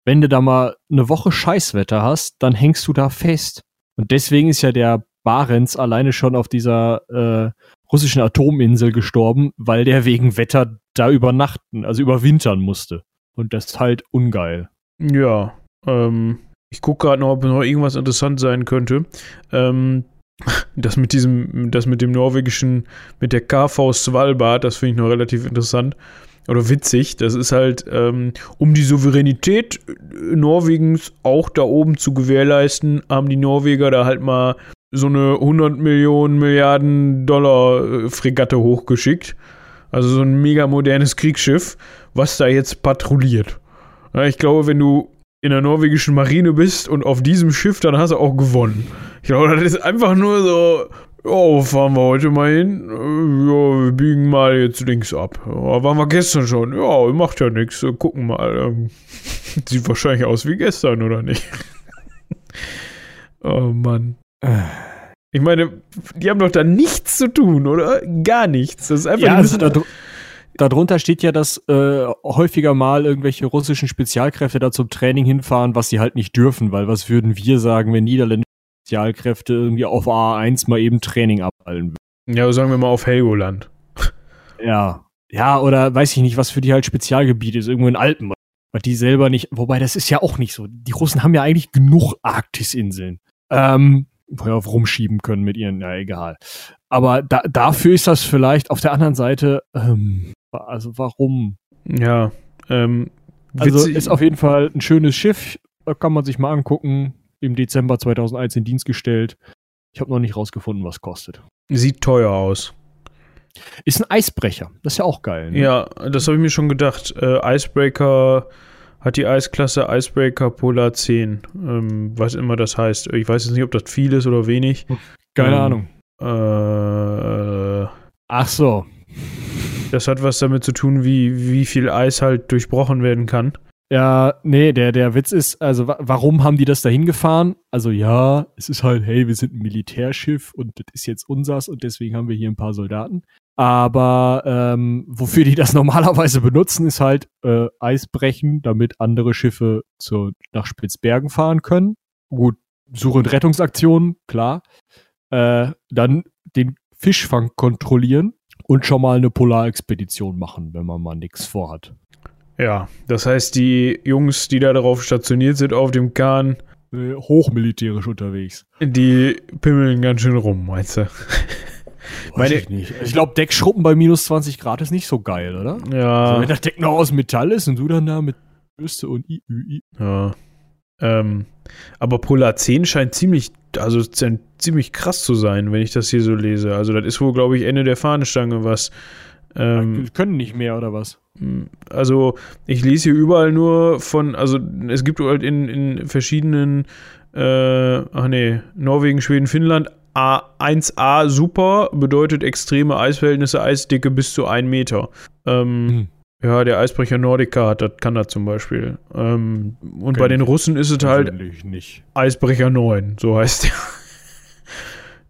Wenn du da mal eine Woche Scheißwetter hast, dann hängst du da fest. Und deswegen ist ja der Barents alleine schon auf dieser äh, russischen Atominsel gestorben, weil der wegen Wetter da übernachten, also überwintern musste. Und das ist halt ungeil. Ja, ähm, ich gucke gerade noch, ob noch irgendwas interessant sein könnte. Ähm, das mit diesem, das mit dem norwegischen, mit der KV Svalbard, das finde ich noch relativ interessant oder witzig. Das ist halt, ähm, um die Souveränität Norwegens auch da oben zu gewährleisten, haben die Norweger da halt mal so eine 100 Millionen Milliarden Dollar äh, Fregatte hochgeschickt. Also so ein mega modernes Kriegsschiff, was da jetzt patrouilliert. Ich glaube, wenn du in der norwegischen Marine bist und auf diesem Schiff, dann hast du auch gewonnen. Ich glaube, das ist einfach nur so, ja, fahren wir heute mal hin? Ja, wir biegen mal jetzt links ab. Ja, waren wir gestern schon? Ja, macht ja nichts. Gucken mal. Ähm, sieht wahrscheinlich aus wie gestern, oder nicht? oh Mann. Ich meine, die haben doch da nichts zu tun, oder? Gar nichts. Das ist einfach ja, also da, darunter steht ja, dass äh, häufiger mal irgendwelche russischen Spezialkräfte da zum Training hinfahren, was sie halt nicht dürfen, weil was würden wir sagen, wenn niederländische Spezialkräfte irgendwie auf A1 mal eben Training abhalten würden? Ja, sagen wir mal auf Helgoland. Ja. Ja, oder weiß ich nicht, was für die halt Spezialgebiet ist, irgendwo in Alpen. Was die selber nicht, wobei das ist ja auch nicht so. Die Russen haben ja eigentlich genug Arktisinseln. Ähm, ja, rumschieben können mit ihren, ja, egal. Aber da, dafür ist das vielleicht auf der anderen Seite, ähm, also warum? Ja, ähm, also ist auf jeden Fall ein schönes Schiff, kann man sich mal angucken. Im Dezember 2001 in Dienst gestellt. Ich habe noch nicht rausgefunden, was kostet. Sieht teuer aus. Ist ein Eisbrecher. Das ist ja auch geil. Ne? Ja, das habe ich mir schon gedacht. Äh, Icebreaker hat die Eisklasse Icebreaker Polar 10. Ähm, was immer das heißt. Ich weiß jetzt nicht, ob das viel ist oder wenig. Keine ähm, Ahnung. Äh, Ach so. Das hat was damit zu tun, wie, wie viel Eis halt durchbrochen werden kann. Ja, nee, der, der Witz ist, also warum haben die das dahin gefahren? Also ja, es ist halt, hey, wir sind ein Militärschiff und das ist jetzt unsers und deswegen haben wir hier ein paar Soldaten. Aber ähm, wofür die das normalerweise benutzen, ist halt äh, Eis brechen, damit andere Schiffe zu, nach Spitzbergen fahren können. Gut, Suche- und Rettungsaktionen, klar. Äh, dann den Fischfang kontrollieren und schon mal eine Polarexpedition machen, wenn man mal nichts vorhat. Ja, das heißt, die Jungs, die da darauf stationiert sind auf dem Kahn, äh, hochmilitärisch unterwegs. Die pimmeln ganz schön rum, meinst du? Meine, ich nicht. Ich glaube, Deckschruppen bei minus 20 Grad ist nicht so geil, oder? Ja. Also, wenn das Deck noch aus Metall ist und du dann da mit Bürste und I, Ü, I. Ja. Ähm, aber Polar 10 scheint ziemlich, also ziemlich krass zu sein, wenn ich das hier so lese. Also, das ist wohl, glaube ich, Ende der Fahnenstange was. Ähm, können nicht mehr, oder was? Also, ich lese hier überall nur von, also, es gibt halt in, in verschiedenen, äh, ach nee, Norwegen, Schweden, Finnland, A1A super bedeutet extreme Eisverhältnisse, Eisdicke bis zu 1 Meter. Ähm, hm. Ja, der Eisbrecher Nordica hat, das kann das zum Beispiel. Ähm, und okay. bei den Russen ist es halt nicht. Eisbrecher 9, so heißt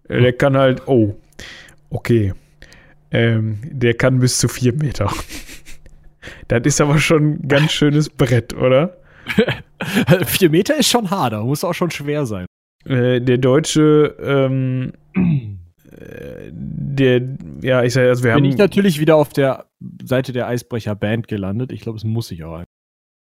der. der kann halt, oh, okay. Ähm, der kann bis zu 4 Meter. das ist aber schon ein ganz schönes Brett, oder? 4 Meter ist schon hart, muss auch schon schwer sein. Äh, der deutsche, ähm, äh, der, ja, ich sage, also wir Bin haben. Bin ich natürlich wieder auf der Seite der Eisbrecher Band gelandet. Ich glaube, es muss ich auch.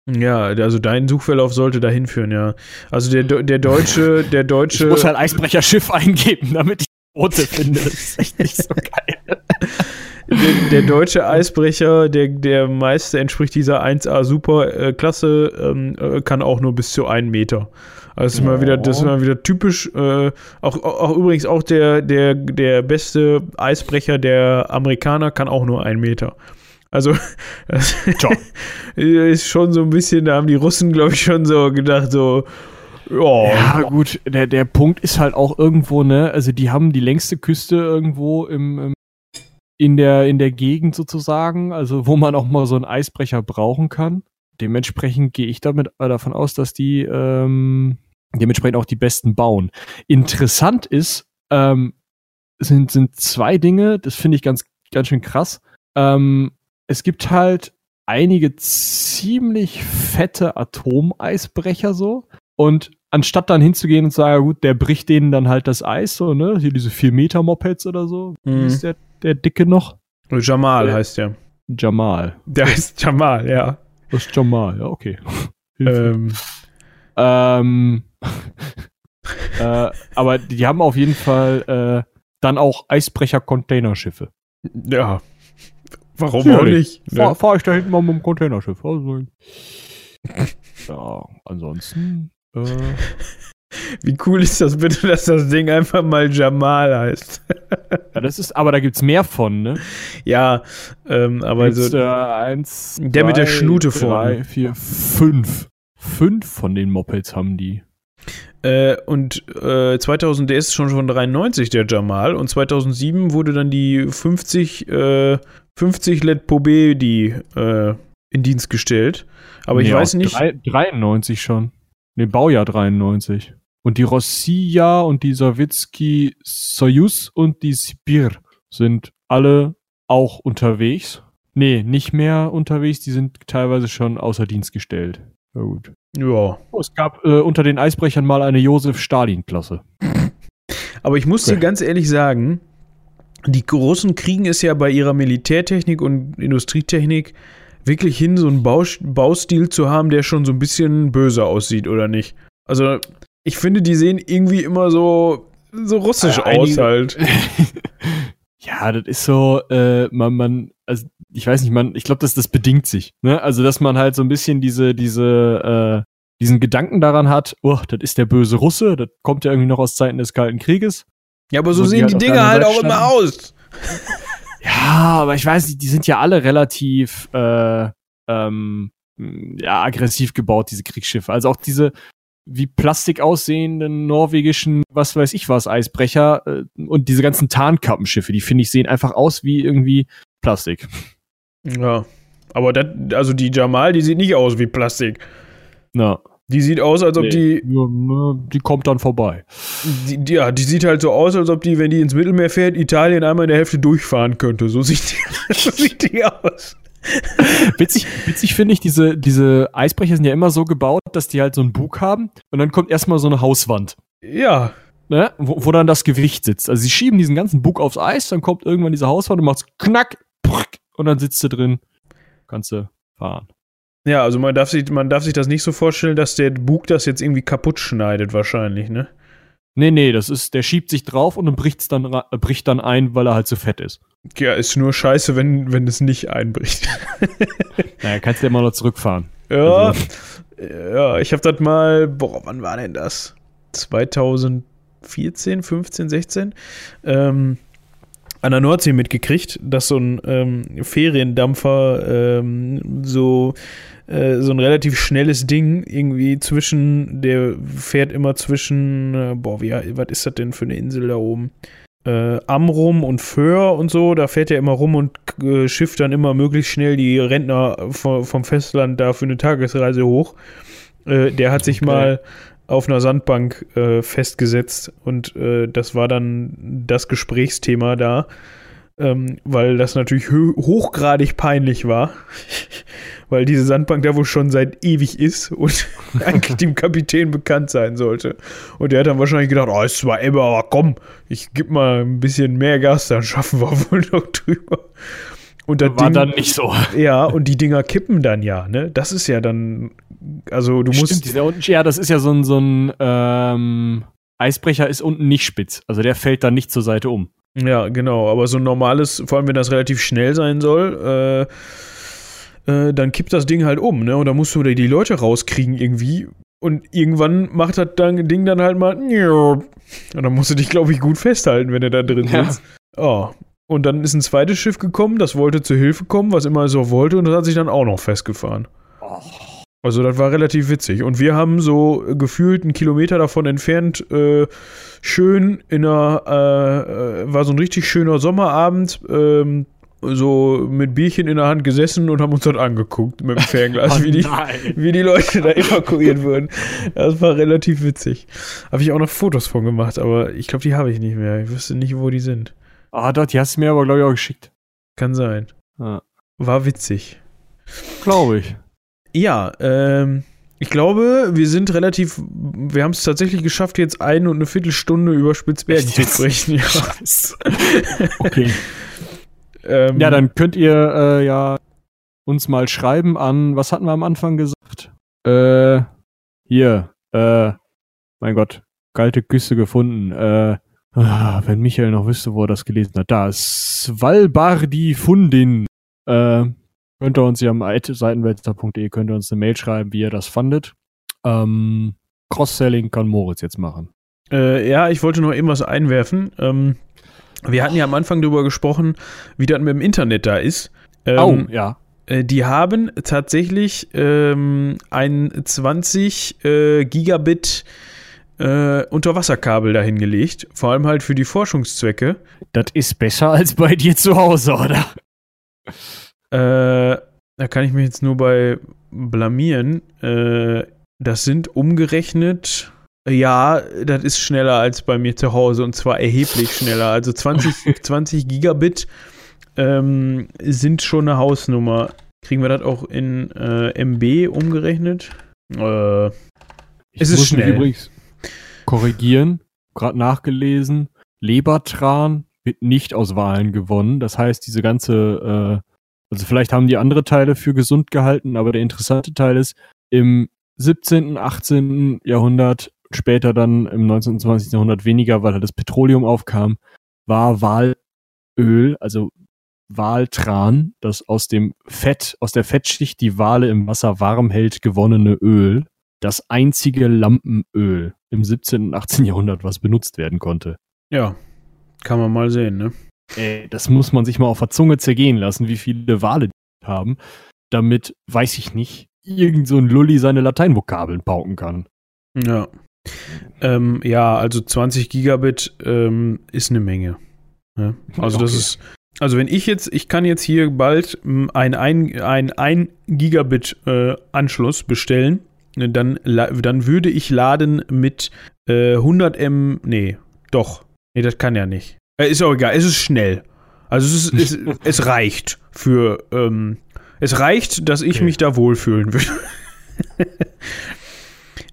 Ja, also dein Suchverlauf sollte dahin führen, ja. Also der, der deutsche, der deutsche. Ich muss halt Eisbrecher Schiff eingeben, damit ich Rote finde. Das ist echt nicht so geil. Der, der, deutsche Eisbrecher, der, der meiste entspricht dieser 1A Superklasse, ähm, äh, kann auch nur bis zu einen Meter. Also das ist mal wieder, das ist mal wieder typisch. Äh, auch, auch übrigens auch der, der, der beste Eisbrecher der Amerikaner kann auch nur einen Meter. Also, das ist schon so ein bisschen, da haben die Russen, glaube ich, schon so gedacht, so, ja, ja, gut, der, der Punkt ist halt auch irgendwo, ne, also die haben die längste Küste irgendwo im, im, in, der, in der Gegend sozusagen, also wo man auch mal so einen Eisbrecher brauchen kann. Dementsprechend gehe ich damit äh, davon aus, dass die ähm, dementsprechend auch die besten bauen. Interessant ist, ähm, sind, sind zwei Dinge, das finde ich ganz, ganz schön krass. Ähm, es gibt halt einige ziemlich fette Atomeisbrecher so. Und anstatt dann hinzugehen und zu sagen, gut, der bricht denen dann halt das Eis, so, ne? Hier diese 4 Meter Mopeds oder so. Mhm. Wie ist der, der Dicke noch? Jamal äh, heißt der. Jamal. Der heißt Jamal, ja. Das ist Jamal, ja, okay. ähm, ähm, äh, aber die haben auf jeden Fall äh, dann auch Eisbrecher-Containerschiffe. Ja. Warum auch nicht? Ne? Fahr, fahr ich da hinten mal mit dem Containerschiff. Also, ja, ansonsten. Äh, Wie cool ist das bitte, dass das Ding einfach mal Jamal heißt? ja, das ist, aber da gibt's mehr von, ne? Ja, ähm, aber so. Äh, eins, der zwei, mit der Schnute vorne. Drei, vier, fünf. Fünf von den Mopeds haben die. Äh, und äh, 2000, der ist schon von 93, der Jamal. Und 2007 wurde dann die 50, äh, 50 Let Pobé die äh, in Dienst gestellt. Aber ich ja, weiß nicht. 3, 93 schon. Ne, Baujahr 93. Und die Rossiya und die Sawitski Soyuz und die Sibir sind alle auch unterwegs. Nee, nicht mehr unterwegs, die sind teilweise schon außer Dienst gestellt. Na gut. Ja. Oh, es gab äh, unter den Eisbrechern mal eine Josef-Stalin-Klasse. Aber ich muss okay. dir ganz ehrlich sagen, die Russen kriegen es ja bei ihrer Militärtechnik und Industrietechnik wirklich hin, so einen Baustil zu haben, der schon so ein bisschen böse aussieht, oder nicht? Also, ich finde, die sehen irgendwie immer so, so russisch äh, aus halt. ja, das ist so, äh, man, man, also ich weiß nicht, man, ich glaube, dass das bedingt sich. Ne? Also, dass man halt so ein bisschen diese, diese, äh, diesen Gedanken daran hat, oh, das ist der böse Russe, das kommt ja irgendwie noch aus Zeiten des Kalten Krieges. Ja, aber so sehen die, halt die Dinger halt auch immer aus. Ja, aber ich weiß nicht, die sind ja alle relativ äh, ähm, ja, aggressiv gebaut, diese Kriegsschiffe. Also auch diese wie Plastik aussehenden norwegischen, was weiß ich was, Eisbrecher äh, und diese ganzen Tarnkappenschiffe, die finde ich sehen einfach aus wie irgendwie Plastik. Ja, aber das, also die Jamal, die sieht nicht aus wie Plastik. Na. Die sieht aus, als ob nee. die. Ja, ne, die kommt dann vorbei. Die, ja, die sieht halt so aus, als ob die, wenn die ins Mittelmeer fährt, Italien einmal in der Hälfte durchfahren könnte. So sieht die, so sieht die aus. witzig, witzig finde ich, diese, diese Eisbrecher sind ja immer so gebaut, dass die halt so einen Bug haben und dann kommt erstmal so eine Hauswand. Ja. Ne, wo, wo dann das Gewicht sitzt. Also sie schieben diesen ganzen Bug aufs Eis, dann kommt irgendwann diese Hauswand und macht's knack und dann sitzt du drin. Kannst du fahren. Ja, also man darf, sich, man darf sich das nicht so vorstellen, dass der Bug das jetzt irgendwie kaputt schneidet, wahrscheinlich, ne? Nee, nee, das ist, der schiebt sich drauf und dann bricht's dann, äh, bricht dann ein, weil er halt zu fett ist. Ja, ist nur scheiße, wenn, wenn es nicht einbricht. naja, kannst du ja immer noch zurückfahren. Ja, also. ja ich hab das mal, boah, wann war denn das? 2014, 15, 16? Ähm, an der Nordsee mitgekriegt, dass so ein ähm, Feriendampfer ähm, so äh, so ein relativ schnelles Ding irgendwie zwischen, der fährt immer zwischen, äh, boah, wie, was ist das denn für eine Insel da oben? äh, Amrum und Föhr und so, da fährt er immer rum und äh, schifft dann immer möglichst schnell die Rentner vom, vom Festland da für eine Tagesreise hoch. Äh, der hat sich okay. mal auf einer Sandbank äh, festgesetzt und äh, das war dann das Gesprächsthema da, ähm, weil das natürlich hochgradig peinlich war, weil diese Sandbank da wohl schon seit ewig ist und eigentlich dem Kapitän bekannt sein sollte. Und der hat dann wahrscheinlich gedacht, oh, ist zwar immer, aber komm, ich geb mal ein bisschen mehr Gas, dann schaffen wir wohl noch drüber. Und das war Ding, dann nicht so. Ja, und die Dinger kippen dann ja, ne? Das ist ja dann, also du Stimmt, musst. Dieser unten, ja, das ist ja so ein, so ein ähm, Eisbrecher ist unten nicht spitz. Also der fällt dann nicht zur Seite um. Ja, genau. Aber so ein normales, vor allem wenn das relativ schnell sein soll, äh, äh, dann kippt das Ding halt um, ne? Und da musst du die Leute rauskriegen irgendwie. Und irgendwann macht das Ding dann halt mal. Und dann musst du dich, glaube ich, gut festhalten, wenn du da drin sitzt. Ja. Oh, und dann ist ein zweites Schiff gekommen, das wollte zur Hilfe kommen, was immer so wollte, und das hat sich dann auch noch festgefahren. Oh. Also das war relativ witzig. Und wir haben so gefühlt einen Kilometer davon entfernt, äh, schön in einer, äh, äh war so ein richtig schöner Sommerabend, ähm, so mit Bierchen in der Hand gesessen und haben uns dort angeguckt mit dem Fernglas, oh wie, die, wie die Leute da evakuiert wurden. Das war relativ witzig. Habe ich auch noch Fotos von gemacht, aber ich glaube, die habe ich nicht mehr. Ich wüsste nicht, wo die sind. Ah, dort, die hast du mir aber, glaube ich, auch geschickt. Kann sein. Ah. War witzig. Glaube ich. Ja, ähm, ich glaube, wir sind relativ, wir haben es tatsächlich geschafft, jetzt eine und eine Viertelstunde über Spitzbergen zu sprechen. Ja. okay. ähm, ja, dann könnt ihr äh, ja uns mal schreiben an, was hatten wir am Anfang gesagt? Äh, hier, äh, mein Gott, kalte Küsse gefunden. Äh, Ah, wenn Michael noch wüsste, wo er das gelesen hat. Da Svalbardi Fundin. Äh, könnt ihr uns ja am seitenwälzer.de könnt ihr uns eine Mail schreiben, wie ihr das fandet. Ähm, Cross-Selling kann Moritz jetzt machen. Äh, ja, ich wollte noch eben was einwerfen. Ähm, wir hatten ja am Anfang darüber gesprochen, wie das mit dem Internet da ist. Ähm, oh, ja. Äh, die haben tatsächlich ähm, ein 20 äh, Gigabit äh, Unterwasserkabel dahin gelegt, vor allem halt für die Forschungszwecke. Das ist besser als bei dir zu Hause, oder? Äh, da kann ich mich jetzt nur bei blamieren. Äh, das sind umgerechnet, ja, das ist schneller als bei mir zu Hause und zwar erheblich schneller. Also 20, 20 Gigabit ähm, sind schon eine Hausnummer. Kriegen wir das auch in äh, MB umgerechnet? Äh, es ist schnell. Übrigens, korrigieren, gerade nachgelesen, Lebertran wird nicht aus Wahlen gewonnen. Das heißt, diese ganze, äh, also vielleicht haben die andere Teile für gesund gehalten, aber der interessante Teil ist, im 17., 18. Jahrhundert, später dann im 19. und 20. Jahrhundert weniger, weil halt das Petroleum aufkam, war Walöl, also Waltran, das aus dem Fett, aus der Fettschicht die Wale im Wasser warm hält, gewonnene Öl, das einzige Lampenöl im 17. und 18. Jahrhundert, was benutzt werden konnte. Ja, kann man mal sehen, ne? Ey, das muss man sich mal auf der Zunge zergehen lassen, wie viele Wale die haben, damit, weiß ich nicht, irgend so ein Lulli seine Lateinvokabeln pauken kann. Ja. Ähm, ja, also 20 Gigabit ähm, ist eine Menge. Ja? Also okay. das ist, also wenn ich jetzt, ich kann jetzt hier bald ein 1 ein, ein Gigabit äh, Anschluss bestellen dann, dann würde ich laden mit äh, 100 M. Nee, doch. Nee, das kann ja nicht. Äh, ist auch egal, es ist schnell. Also es, ist, es, es reicht für. Ähm, es reicht, dass ich okay. mich da wohlfühlen würde.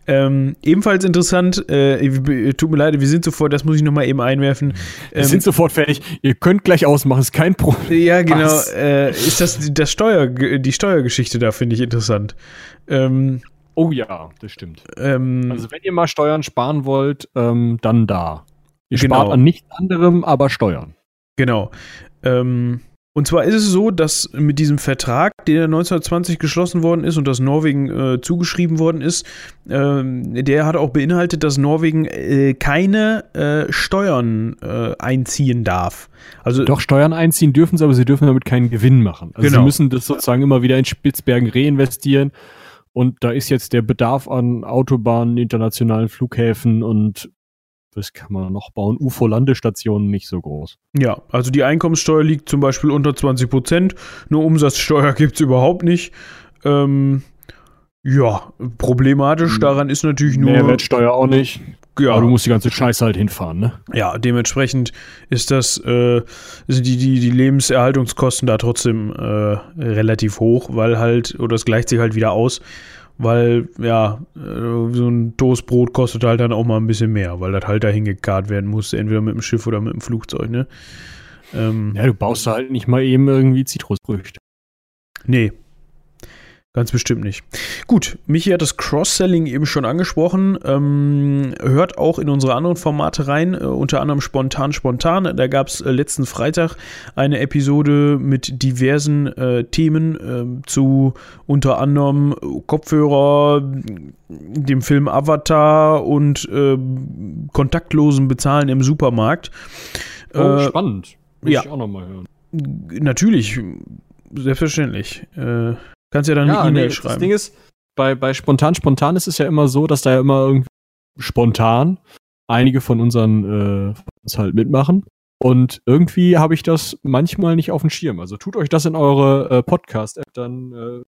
Ähm, ebenfalls interessant, äh, tut mir leid, wir sind sofort, das muss ich nochmal eben einwerfen. Ähm, wir sind sofort fertig. Ihr könnt gleich ausmachen, ist kein Problem. Ja, genau. Äh, ist das, das Steuer, die Steuergeschichte da, finde ich interessant. Ähm, Oh ja, das stimmt. Ähm, also wenn ihr mal Steuern sparen wollt, ähm, dann da. Ihr genau. spart an nichts anderem, aber Steuern. Genau. Ähm, und zwar ist es so, dass mit diesem Vertrag, der 1920 geschlossen worden ist und das Norwegen äh, zugeschrieben worden ist, äh, der hat auch beinhaltet, dass Norwegen äh, keine äh, Steuern äh, einziehen darf. Also Doch, Steuern einziehen dürfen sie, aber sie dürfen damit keinen Gewinn machen. Also genau. sie müssen das sozusagen immer wieder in Spitzbergen reinvestieren und da ist jetzt der Bedarf an Autobahnen, internationalen Flughäfen und was kann man noch bauen? UFO-Landestationen nicht so groß. Ja, also die Einkommenssteuer liegt zum Beispiel unter 20 Prozent. Eine Umsatzsteuer gibt es überhaupt nicht. Ähm, ja, problematisch hm. daran ist natürlich nur. Mehrwertsteuer auch nicht. Ja. Aber du musst die ganze Scheiße halt hinfahren, ne? Ja, dementsprechend ist das, äh, sind die, die, die Lebenserhaltungskosten da trotzdem äh, relativ hoch, weil halt, oder es gleicht sich halt wieder aus, weil, ja, äh, so ein Toastbrot kostet halt dann auch mal ein bisschen mehr, weil das halt dahin gekarrt werden muss, entweder mit dem Schiff oder mit dem Flugzeug, ne? Ähm, ja, du baust halt nicht mal eben irgendwie Zitrusfrüchte. Nee, Ganz bestimmt nicht. Gut, Michi hat das Cross-Selling eben schon angesprochen. Ähm, hört auch in unsere anderen Formate rein, äh, unter anderem Spontan Spontan. Da gab es äh, letzten Freitag eine Episode mit diversen äh, Themen äh, zu unter anderem Kopfhörer, dem Film Avatar und ähm, kontaktlosen Bezahlen im Supermarkt. Oh, äh, spannend. Will ja. ich auch nochmal hören. Natürlich, selbstverständlich. Äh, Kannst ja dann ja, eine E-Mail nee, schreiben. Das Ding ist, bei, bei Spontan Spontan ist es ja immer so, dass da ja immer irgendwie spontan einige von unseren äh, uns halt mitmachen. Und irgendwie habe ich das manchmal nicht auf dem Schirm. Also tut euch das in eure äh, Podcast-App, dann äh,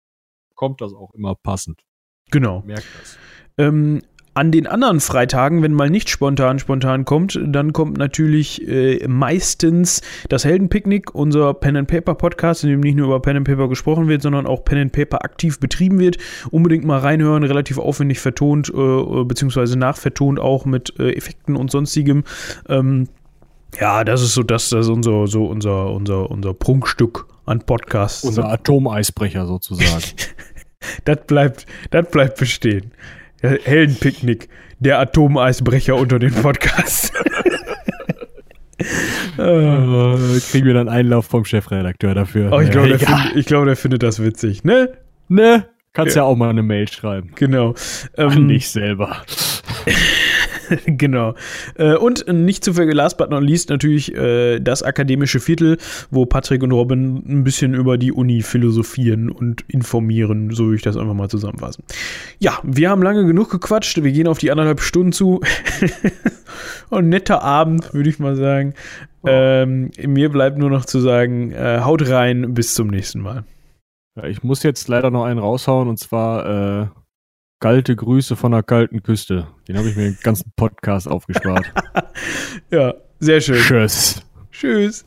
kommt das auch immer passend. Genau. Merkt das. Ähm, an den anderen Freitagen, wenn mal nicht spontan spontan kommt, dann kommt natürlich äh, meistens das Heldenpicknick, unser Pen and Paper Podcast, in dem nicht nur über Pen and Paper gesprochen wird, sondern auch Pen and Paper aktiv betrieben wird. Unbedingt mal reinhören, relativ aufwendig vertont, äh, beziehungsweise nachvertont auch mit äh, Effekten und sonstigem. Ähm, ja, das ist so das, das ist unser, so unser, unser, unser Prunkstück an Podcasts. Unser Atomeisbrecher sozusagen. das bleibt, das bleibt bestehen. Heldenpicknick, der Atomeisbrecher unter den Podcasts. uh, kriegen wir dann Einlauf vom Chefredakteur dafür. Oh, ich glaube, der, find, glaub, der, findet das witzig, ne? Ne? Kannst ja. ja auch mal eine Mail schreiben. Genau. Ähm, Ach, nicht selber. genau. Äh, und nicht zu vergessen, last but not least, natürlich äh, das akademische Viertel, wo Patrick und Robin ein bisschen über die Uni philosophieren und informieren, so würde ich das einfach mal zusammenfassen. Ja, wir haben lange genug gequatscht, wir gehen auf die anderthalb Stunden zu. und netter Abend, würde ich mal sagen. Oh. Ähm, mir bleibt nur noch zu sagen, äh, haut rein, bis zum nächsten Mal. Ja, ich muss jetzt leider noch einen raushauen und zwar äh, Kalte Grüße von der kalten Küste. Den habe ich mir den ganzen Podcast aufgespart. ja, sehr schön. Tschüss. Tschüss.